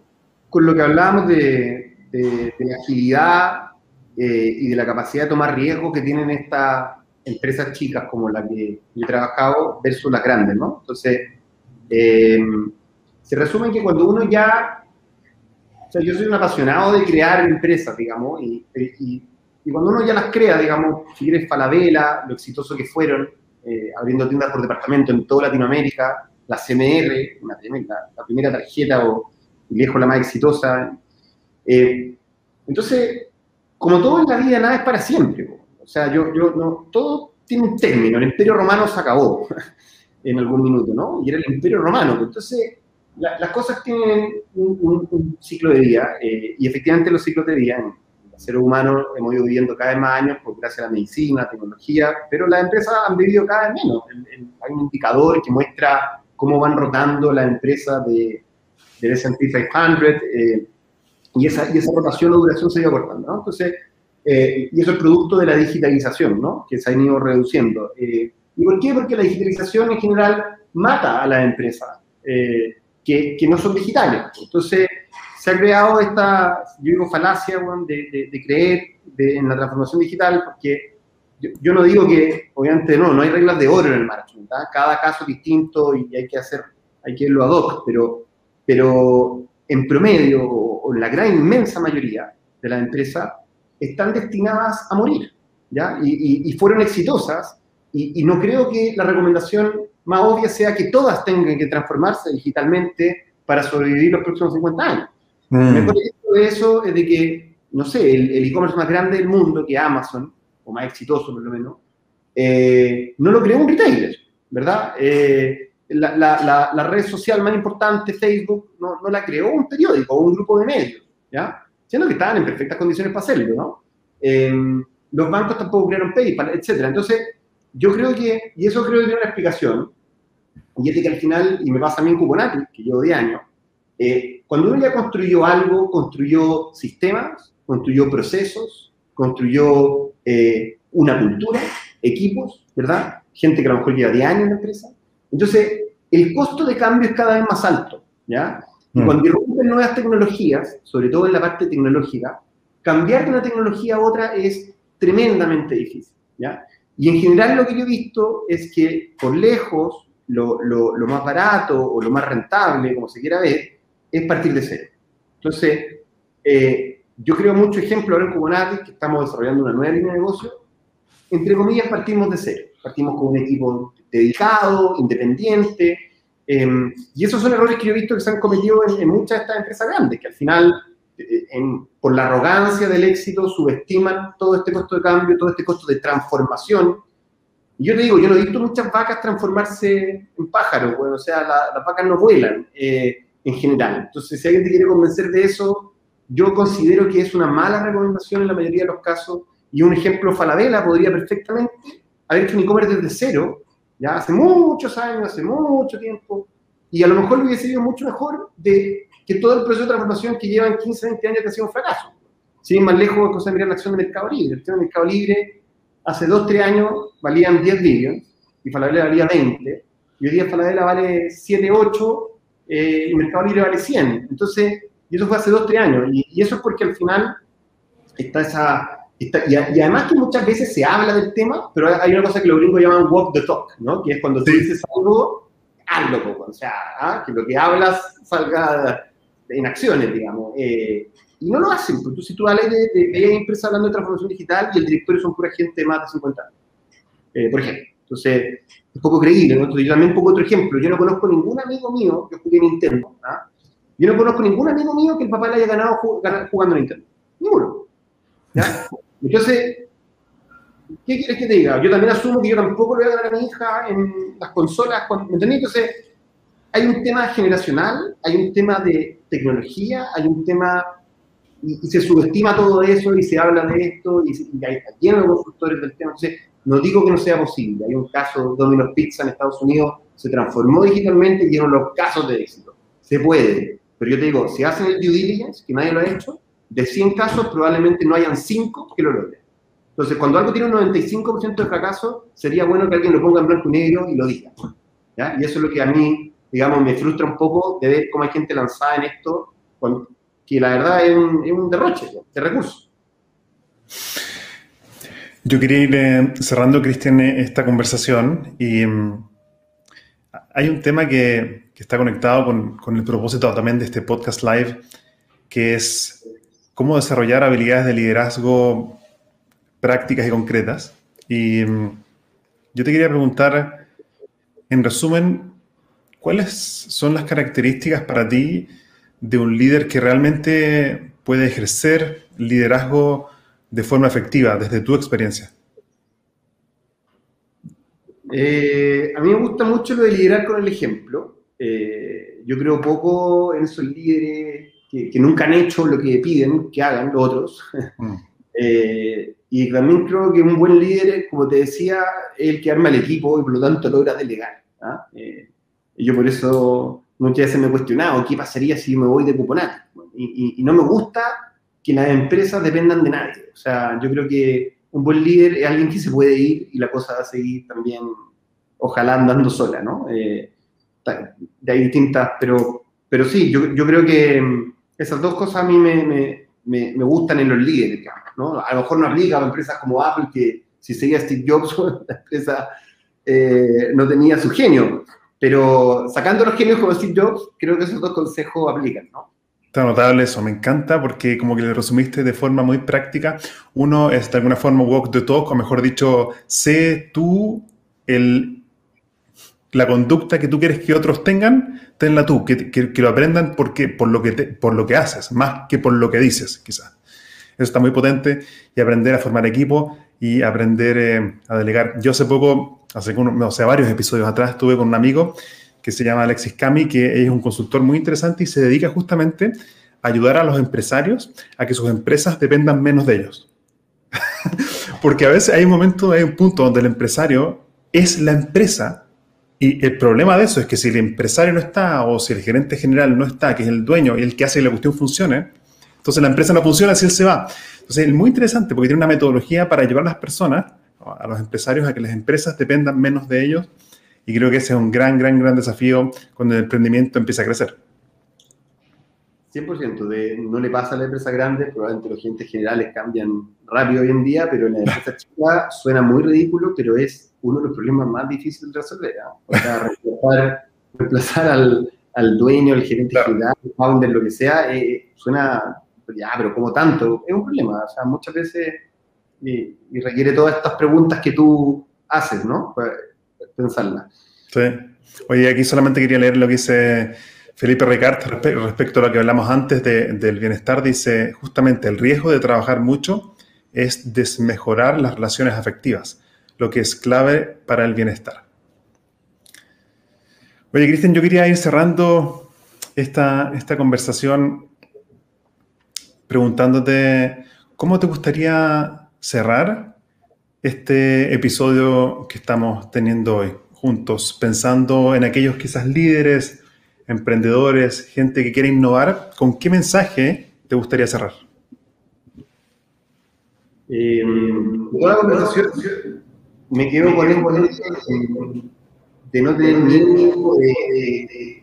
C: con lo que hablábamos de, de, la agilidad eh, y de la capacidad de tomar riesgos que tienen estas empresas chicas como la que he trabajado versus las grandes, ¿no? Entonces, em, se resume en que cuando uno ya, o sea, yo soy un apasionado de crear empresas, digamos, y, y y cuando uno ya las crea, digamos, si quieres lo exitoso que fueron, eh, abriendo tiendas por departamento en toda Latinoamérica, la CMR, la, primera tarjeta o viejo la más exitosa. Eh, entonces, como todo en la vida, nada es para siempre. O sea, yo, yo, no, todo tiene un término. El Imperio Romano se acabó en algún minuto, ¿no? Y era el Imperio Romano. Entonces, las cosas tienen un, ciclo de vida, eh, y efectivamente los ciclos de vida seres humanos hemos ido viviendo cada vez más años por gracias a la medicina, tecnología, pero las empresas han vivido cada vez menos. hay un indicador que muestra cómo van rotando las empresas de, del S&P 500 eh, y, esa, y esa rotación o duración se ha ido cortando. ¿no? Entonces, eh, y eso es producto de la digitalización, ¿no? que se ha ido reduciendo. Eh, ¿Y por qué? Porque la digitalización en general mata a las empresas que, que no son digitales. Entonces, se ha creado esta, yo digo, falacia de, de, creer en la transformación digital, porque yo, no digo que, obviamente, no, no hay reglas de oro en el marketing, cada caso es distinto y hay que hacer, hay que irlo ad hoc, pero, pero en promedio, o en la gran inmensa mayoría de las empresas, están destinadas a morir, ¿ya? Y, y, fueron exitosas, y, y no creo que la recomendación más obvia sea que todas tengan que transformarse digitalmente para sobrevivir los próximos 50 años. Mm. El mejor ejemplo de eso es de que, no sé, el e-commerce más grande del mundo, que Amazon, o más exitoso por lo menos, eh, no lo creó un retailer, ¿verdad? Eh, la, la, la, red social más importante, Facebook, no, no, la creó un periódico o un grupo de medios, ¿ya? Siendo que estaban en perfectas condiciones para hacerlo, ¿no? Eh, los bancos tampoco crearon PayPal, etc. Entonces, yo creo que, y eso creo que tiene una explicación, y es de que al final, y me pasa a mí en Cuponati, que llevo 10 años, Eh, cuando uno ya construyó algo, construyó sistemas, construyó procesos, construyó eh, una cultura, equipos, ¿verdad? Gente que a lo mejor lleva 10 años en la empresa. Entonces, el costo de cambio es cada vez más alto, ¿ya? Y mm. cuando irrumpen nuevas tecnologías, sobre todo en la parte tecnológica, cambiar de una tecnología a otra es tremendamente difícil, ¿ya? Y en general lo que yo he visto es que por lejos lo, lo, lo más barato o lo más rentable, como se quiera ver, es partir de cero. Entonces, eh, yo creo mucho ejemplo ahora en Kubernetes, que estamos desarrollando una nueva línea de negocio, entre comillas partimos de cero. Partimos con un equipo dedicado, independiente, em, y esos son errores que yo he visto que se han cometido en, muchas de estas empresas grandes, que al final, eh, por la arrogancia del éxito, subestiman todo este costo de cambio, todo este costo de transformación. Y yo te digo, yo no he visto muchas vacas transformarse en pájaros, bueno, o sea, las vacas no vuelan. Eh, en general. Entonces, si alguien te quiere convencer de eso, yo considero que es una mala recomendación en la mayoría de los casos. Y un ejemplo, Falabella podría perfectamente haber hecho un e-commerce desde cero, ya hace muchos años, hace mucho tiempo, y a lo mejor hubiese sido mucho mejor de que todo el proceso de transformación que llevan 15, 20 años que ha sido un fracaso. Si más lejos, cosa de mirar la acción de Mercado Libre. Acción de Mercado Libre hace 2, 3 años valían 10 billones y Falabella valía 20, y hoy día Falabella vale 7, 8 eh, y Mercado Libre vale 100. Entonces, y eso fue hace 2, 3 años. Y, eso es porque al final está esa... y, además que muchas veces se habla del tema, pero hay una cosa que los gringos llaman walk the talk, ¿no? Que es cuando tú dices algo, hazlo, o sea, ¿ah? que lo que hablas salga en acciones, digamos. Eh, y no lo hacen, porque tú si tú hablas de, de, de empresa hablando de transformación digital y el directorio son pura gente de más de 50 años, eh, por ejemplo. Entonces, es poco creíble, ¿no? Entonces, yo también pongo otro ejemplo. Yo no conozco ningún amigo mío que juegue Nintendo. ¿ah? Yo no conozco ningún amigo mío que el papá le haya ganado jugando Nintendo. Ninguno. Entonces, ¿qué quieres que te diga? Yo también asumo que yo tampoco le voy a ganar a mi hija en las consolas. ¿Me entendés? Entonces, hay un tema generacional, hay un tema de tecnología, hay un tema y, se subestima todo eso y se habla de esto y, y hay lleno de consultores del tema. Entonces, no digo que no sea posible. Hay un caso, Domino's Pizza en Estados Unidos se transformó digitalmente y dieron los casos de éxito. Se puede. Pero yo te digo, si hacen el due diligence, que nadie lo ha hecho, de 100 casos probablemente no hayan 5 que lo logren. Entonces, cuando algo tiene un 95% de fracaso, sería bueno que alguien lo ponga en blanco y negro y lo diga. Y eso es lo que a mí, digamos, me frustra un poco de ver cómo hay gente lanzada en esto, que la verdad es un derroche de recursos.
B: Yo quería ir eh, cerrando, Cristian, esta conversación y mm, hay un tema que, está conectado con, el propósito también de este podcast live, que es cómo desarrollar habilidades de liderazgo prácticas y concretas. Y mm, yo te quería preguntar, en resumen, ¿cuáles son las características para ti de un líder que realmente puede ejercer liderazgo de forma efectiva desde tu experiencia?
C: Eh, a mí me gusta mucho lo de liderar con el ejemplo. Eh, yo creo poco en esos líderes que, nunca han hecho lo que piden que hagan los otros. Mm. Eh, y también creo que un buen líder, como te decía, es el que arma el equipo y por lo tanto logra delegar. ¿ah? y yo por eso muchas veces me he cuestionado qué pasaría si me voy de cuponato. Y, y, no me gusta que las empresas dependan de nadie. O sea, yo creo que un buen líder es alguien que se puede ir y la cosa va a seguir también, ojalá andando sola, ¿no? Eh, de ahí distintas, pero, pero sí, yo, yo, creo que mm, esas dos cosas a mí me, me, me, gustan en los líderes, ¿no? A lo mejor no aplica a empresas como Apple, que si seguía Steve Jobs, la empresa eh, no tenía su genio, pero sacando los genios como Steve Jobs, creo que esos dos consejos aplican, ¿no?
B: Está notable eso, me encanta porque como que le resumiste de forma muy práctica. Uno es de alguna forma walk the talk, o mejor dicho, sé tú el, la conducta que tú quieres que otros tengan, tenla tú, que, que, lo aprendan porque, por, lo que por lo que haces, más que por lo que dices, quizás. Eso está muy potente y aprender a formar equipo y aprender eh, a delegar. Yo hace poco, hace, o sea, varios episodios atrás, estuve con un amigo que se llama Alexis Cami, que es un consultor muy interesante y se dedica justamente a ayudar a los empresarios a que sus empresas dependan menos de ellos. Porque a veces hay un momento, hay un punto donde el empresario es la empresa Y el problema de eso es que si el empresario no está o si el gerente general no está, que es el dueño y el que hace que la cuestión funcione, entonces la empresa no funciona si él se va. Entonces es muy interesante porque tiene una metodología para llevar a las personas, a los empresarios, a que las empresas dependan menos de ellos. Y creo que ese es un gran, gran, gran desafío cuando el emprendimiento empieza a crecer.
C: 100%, de, no le pasa a la empresa grande, probablemente los agentes generales cambian rápido hoy en día, pero en la empresa chica suena muy ridículo, pero es uno de los problemas más difíciles de resolver. O sea, reemplazar, al, al, dueño, el gerente general, el founder, lo que sea, eh, suena, ya, pero como tanto, es un problema. O sea, muchas veces, y, requiere todas estas preguntas que tú haces, ¿no? Pensarlas.
B: Sí. Oye, aquí solamente quería leer lo que dice Felipe Ricard respecto a lo que hablamos antes del bienestar. Dice, justamente el riesgo de trabajar mucho es desmejorar las relaciones afectivas, lo que es clave para el bienestar. Oye, Cristian, yo quería ir cerrando esta, esta conversación preguntándote cómo te gustaría cerrar este episodio que estamos teniendo hoy juntos, pensando en aquellos quizás líderes, emprendedores, gente que quiere innovar, ¿con qué mensaje te gustaría cerrar?
C: Eh, toda la conversación me quedo con el de no tener miedo de,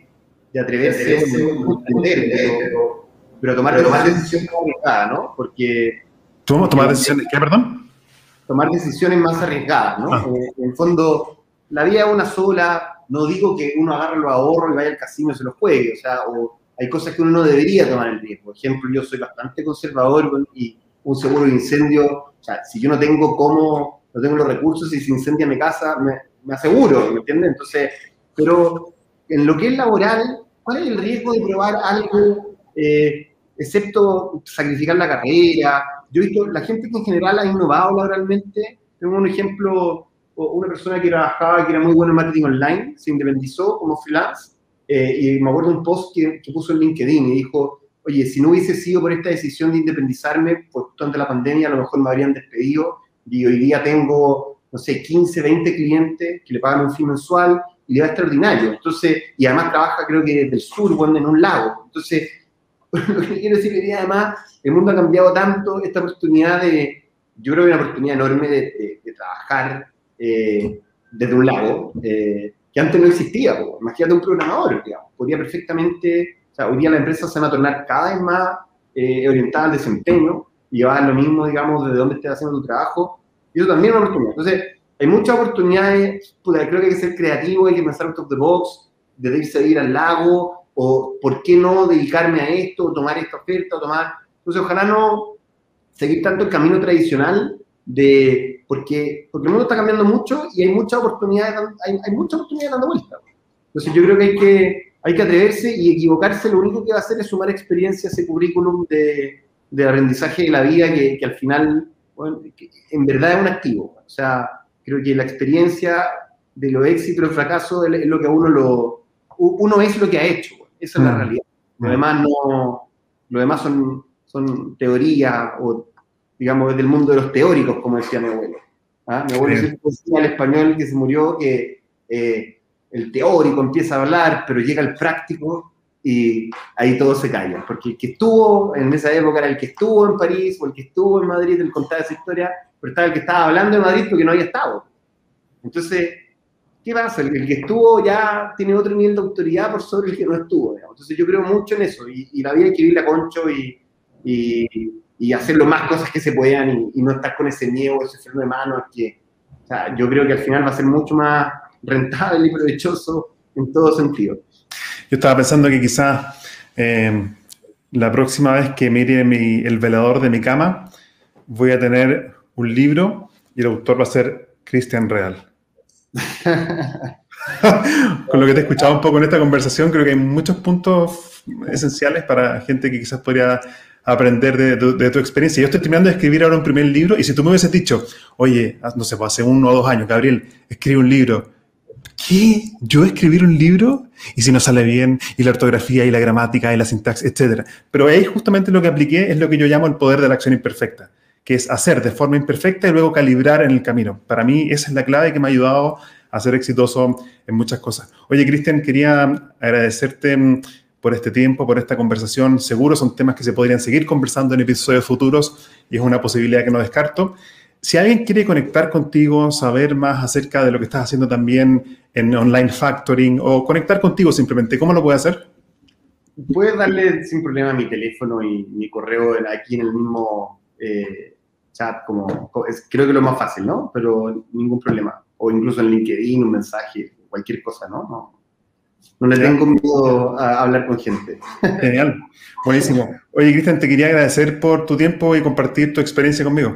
C: de, atreverse a emprender, pero, pero tomar, tomar decisiones arriesgadas, ¿no? Porque...
B: ¿Tomar, tomar decisiones qué, perdón?
C: Tomar decisiones más arriesgadas, ¿no? Ah. Eh, en el fondo, la vida es una sola, no digo que uno agarre los ahorros y vaya al casino y se los juegue, o sea, o hay cosas que uno no debería tomar el riesgo. Por ejemplo, yo soy bastante conservador y un seguro de incendio, o sea, si yo no tengo cómo, no tengo los recursos y se incendia mi casa, me, me aseguro, ¿me entiendes? Entonces, pero en lo que es laboral, ¿cuál es el riesgo de probar algo, eh, excepto sacrificar la carrera? Yo he visto, la gente que en general ha innovado laboralmente, tengo un ejemplo una persona que trabajaba, que era muy buena en marketing online, se independizó como freelance, eh, y me acuerdo un post que, puso en LinkedIn y dijo, oye, si no hubiese sido por esta decisión de independizarme, pues durante la pandemia a lo mejor me habrían despedido, y hoy día tengo, no sé, 15, 20 clientes que le pagan un fin mensual, y le va extraordinario. Entonces, y además trabaja creo que desde el sur, bueno, en un lago. Entonces, lo que quiero decir además, el mundo ha cambiado tanto, esta oportunidad de, yo creo que una oportunidad enorme de, trabajar eh, desde un lado, eh, que antes no existía. Imagínate un programador, digamos, podría perfectamente, o sea, hoy día las empresas se van a tornar cada vez más eh, orientadas al desempeño y llevar lo mismo, digamos, desde dónde estés haciendo tu trabajo. Y eso también es una oportunidad. Entonces, hay muchas oportunidades, creo que hay que ser creativo, hay que pensar out of the box, de irse a ir al lago, o por qué no dedicarme a esto, o tomar esta oferta, o tomar... Entonces, ojalá no seguir tanto el camino tradicional de porque, porque el mundo está cambiando mucho y hay muchas oportunidades, hay, hay muchas oportunidades dando vuelta. Entonces yo creo que hay, que hay que atreverse y equivocarse, lo único que va a hacer es sumar experiencia a ese currículum de, de aprendizaje de la vida que, que al final, bueno, en verdad es un activo. O sea, creo que la experiencia de los éxitos y el fracaso es lo que uno lo... Uno es lo que ha hecho, esa es la mm. realidad. Lo demás no... Lo demás son, son teorías o digamos, del mundo de los teóricos, como decía mi abuelo. ¿Ah? Mi abuelo siempre decía al español que se murió que eh, el teórico empieza a hablar, pero llega el práctico y ahí todo se calla. Porque el que estuvo en esa época era el que estuvo en París o el que estuvo en Madrid, el contaba esa historia, pero estaba el que estaba hablando de Madrid porque no había estado. Entonces, ¿qué pasa? El, que estuvo ya tiene otro nivel de autoridad por sobre el que no estuvo. Entonces, yo creo mucho en eso y, la vida hay que vivirla concho y, y y hacer lo más cosas que se puedan y, no estar con ese miedo, ese freno de mano, que o sea, yo creo que al final va a ser mucho más rentable y provechoso en todo sentido.
B: Yo estaba pensando que quizás eh, la próxima vez que mire mi, el velador de mi cama, voy a tener un libro y el autor va a ser Cristian Real. Con lo que te he escuchado un poco en esta conversación, creo que hay muchos puntos esenciales para gente que quizás podría aprender de, tu experiencia. Yo estoy terminando de escribir ahora un primer libro y si tú me hubieses dicho, oye, no sé, pues hace uno o dos años, Gabriel, escribe un libro. ¿Qué? ¿Yo escribir un libro? Y si no sale bien, y la ortografía, y la gramática, y la sintaxis, etcétera. Pero ahí justamente lo que apliqué es lo que yo llamo el poder de la acción imperfecta, que es hacer de forma imperfecta y luego calibrar en el camino. Para mí esa es la clave que me ha ayudado a ser exitoso en muchas cosas. Oye, Cristian, quería agradecerte mm, por este tiempo, por esta conversación. Seguro son temas que se podrían seguir conversando en episodios futuros y es una posibilidad que no descarto. Si alguien quiere conectar contigo, saber más acerca de lo que estás haciendo también en online factoring o conectar contigo simplemente, ¿cómo lo puede hacer?
C: Puedes darle sin problema mi teléfono y mi correo aquí en el mismo eh, chat, como, creo que lo más fácil, ¿no? Pero ningún problema. O incluso en LinkedIn, un mensaje, cualquier cosa, ¿no? No, no le tengo miedo a hablar con gente.
B: Genial, buenísimo. Oye, Cristian, te quería agradecer por tu tiempo y compartir tu experiencia conmigo.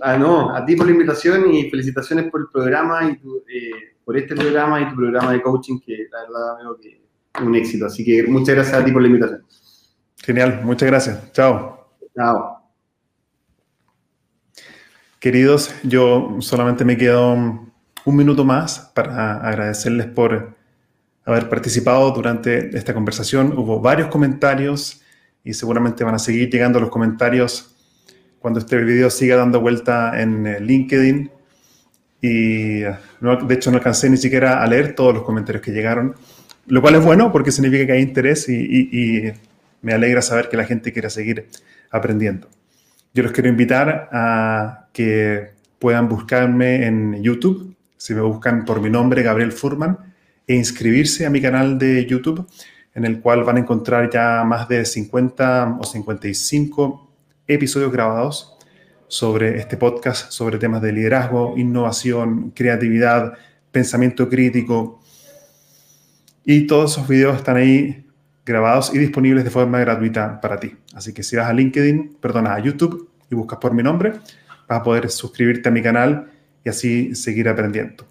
C: Ah, no, a ti por la invitación y felicitaciones por el programa y eh, por este programa y tu programa de coaching que la verdad veo que es un éxito. Así que muchas gracias a ti por la invitación.
B: Genial, muchas gracias. Chao.
C: Chao.
B: Queridos, yo solamente me quedo un minuto más para agradecerles por haber participado durante esta conversación. Hubo varios comentarios y seguramente van a seguir llegando los comentarios cuando este video siga dando vuelta en eh, LinkedIn. Y de hecho no alcancé ni siquiera a leer todos los comentarios que llegaron, lo cual es bueno porque significa que hay interés y, me alegra saber que la gente quiere seguir aprendiendo. Yo los quiero invitar a que puedan buscarme en YouTube, si me buscan por mi nombre, Gabriel Furman, e inscribirse a mi canal de YouTube, en el cual van a encontrar ya más de 50 o 55 episodios grabados sobre este podcast, sobre temas de liderazgo, innovación, creatividad, pensamiento crítico. Y todos esos videos están ahí grabados y disponibles de forma gratuita para ti. Así que si vas a LinkedIn, perdona, a YouTube y buscas por mi nombre, vas a poder suscribirte a mi canal y así seguir aprendiendo.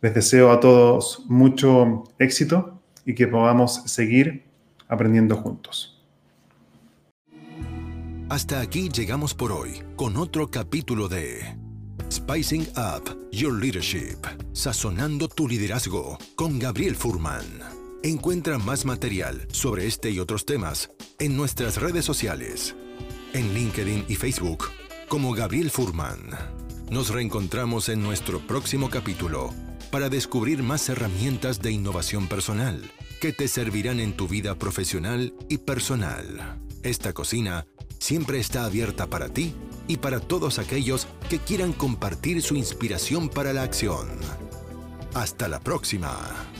B: Les deseo a todos mucho éxito y que podamos seguir aprendiendo juntos.
A: Hasta aquí llegamos por hoy con otro capítulo de Spicing Up Your Leadership, sazonando tu liderazgo con Gabriel Furman. Encuentra más material sobre este y otros temas en nuestras redes sociales, en LinkedIn y Facebook como Gabriel Furman. Nos reencontramos en nuestro próximo capítulo para descubrir más herramientas de innovación personal que te servirán en tu vida profesional y personal. Esta cocina siempre está abierta para ti y para todos aquellos que quieran compartir su inspiración para la acción. Hasta la próxima.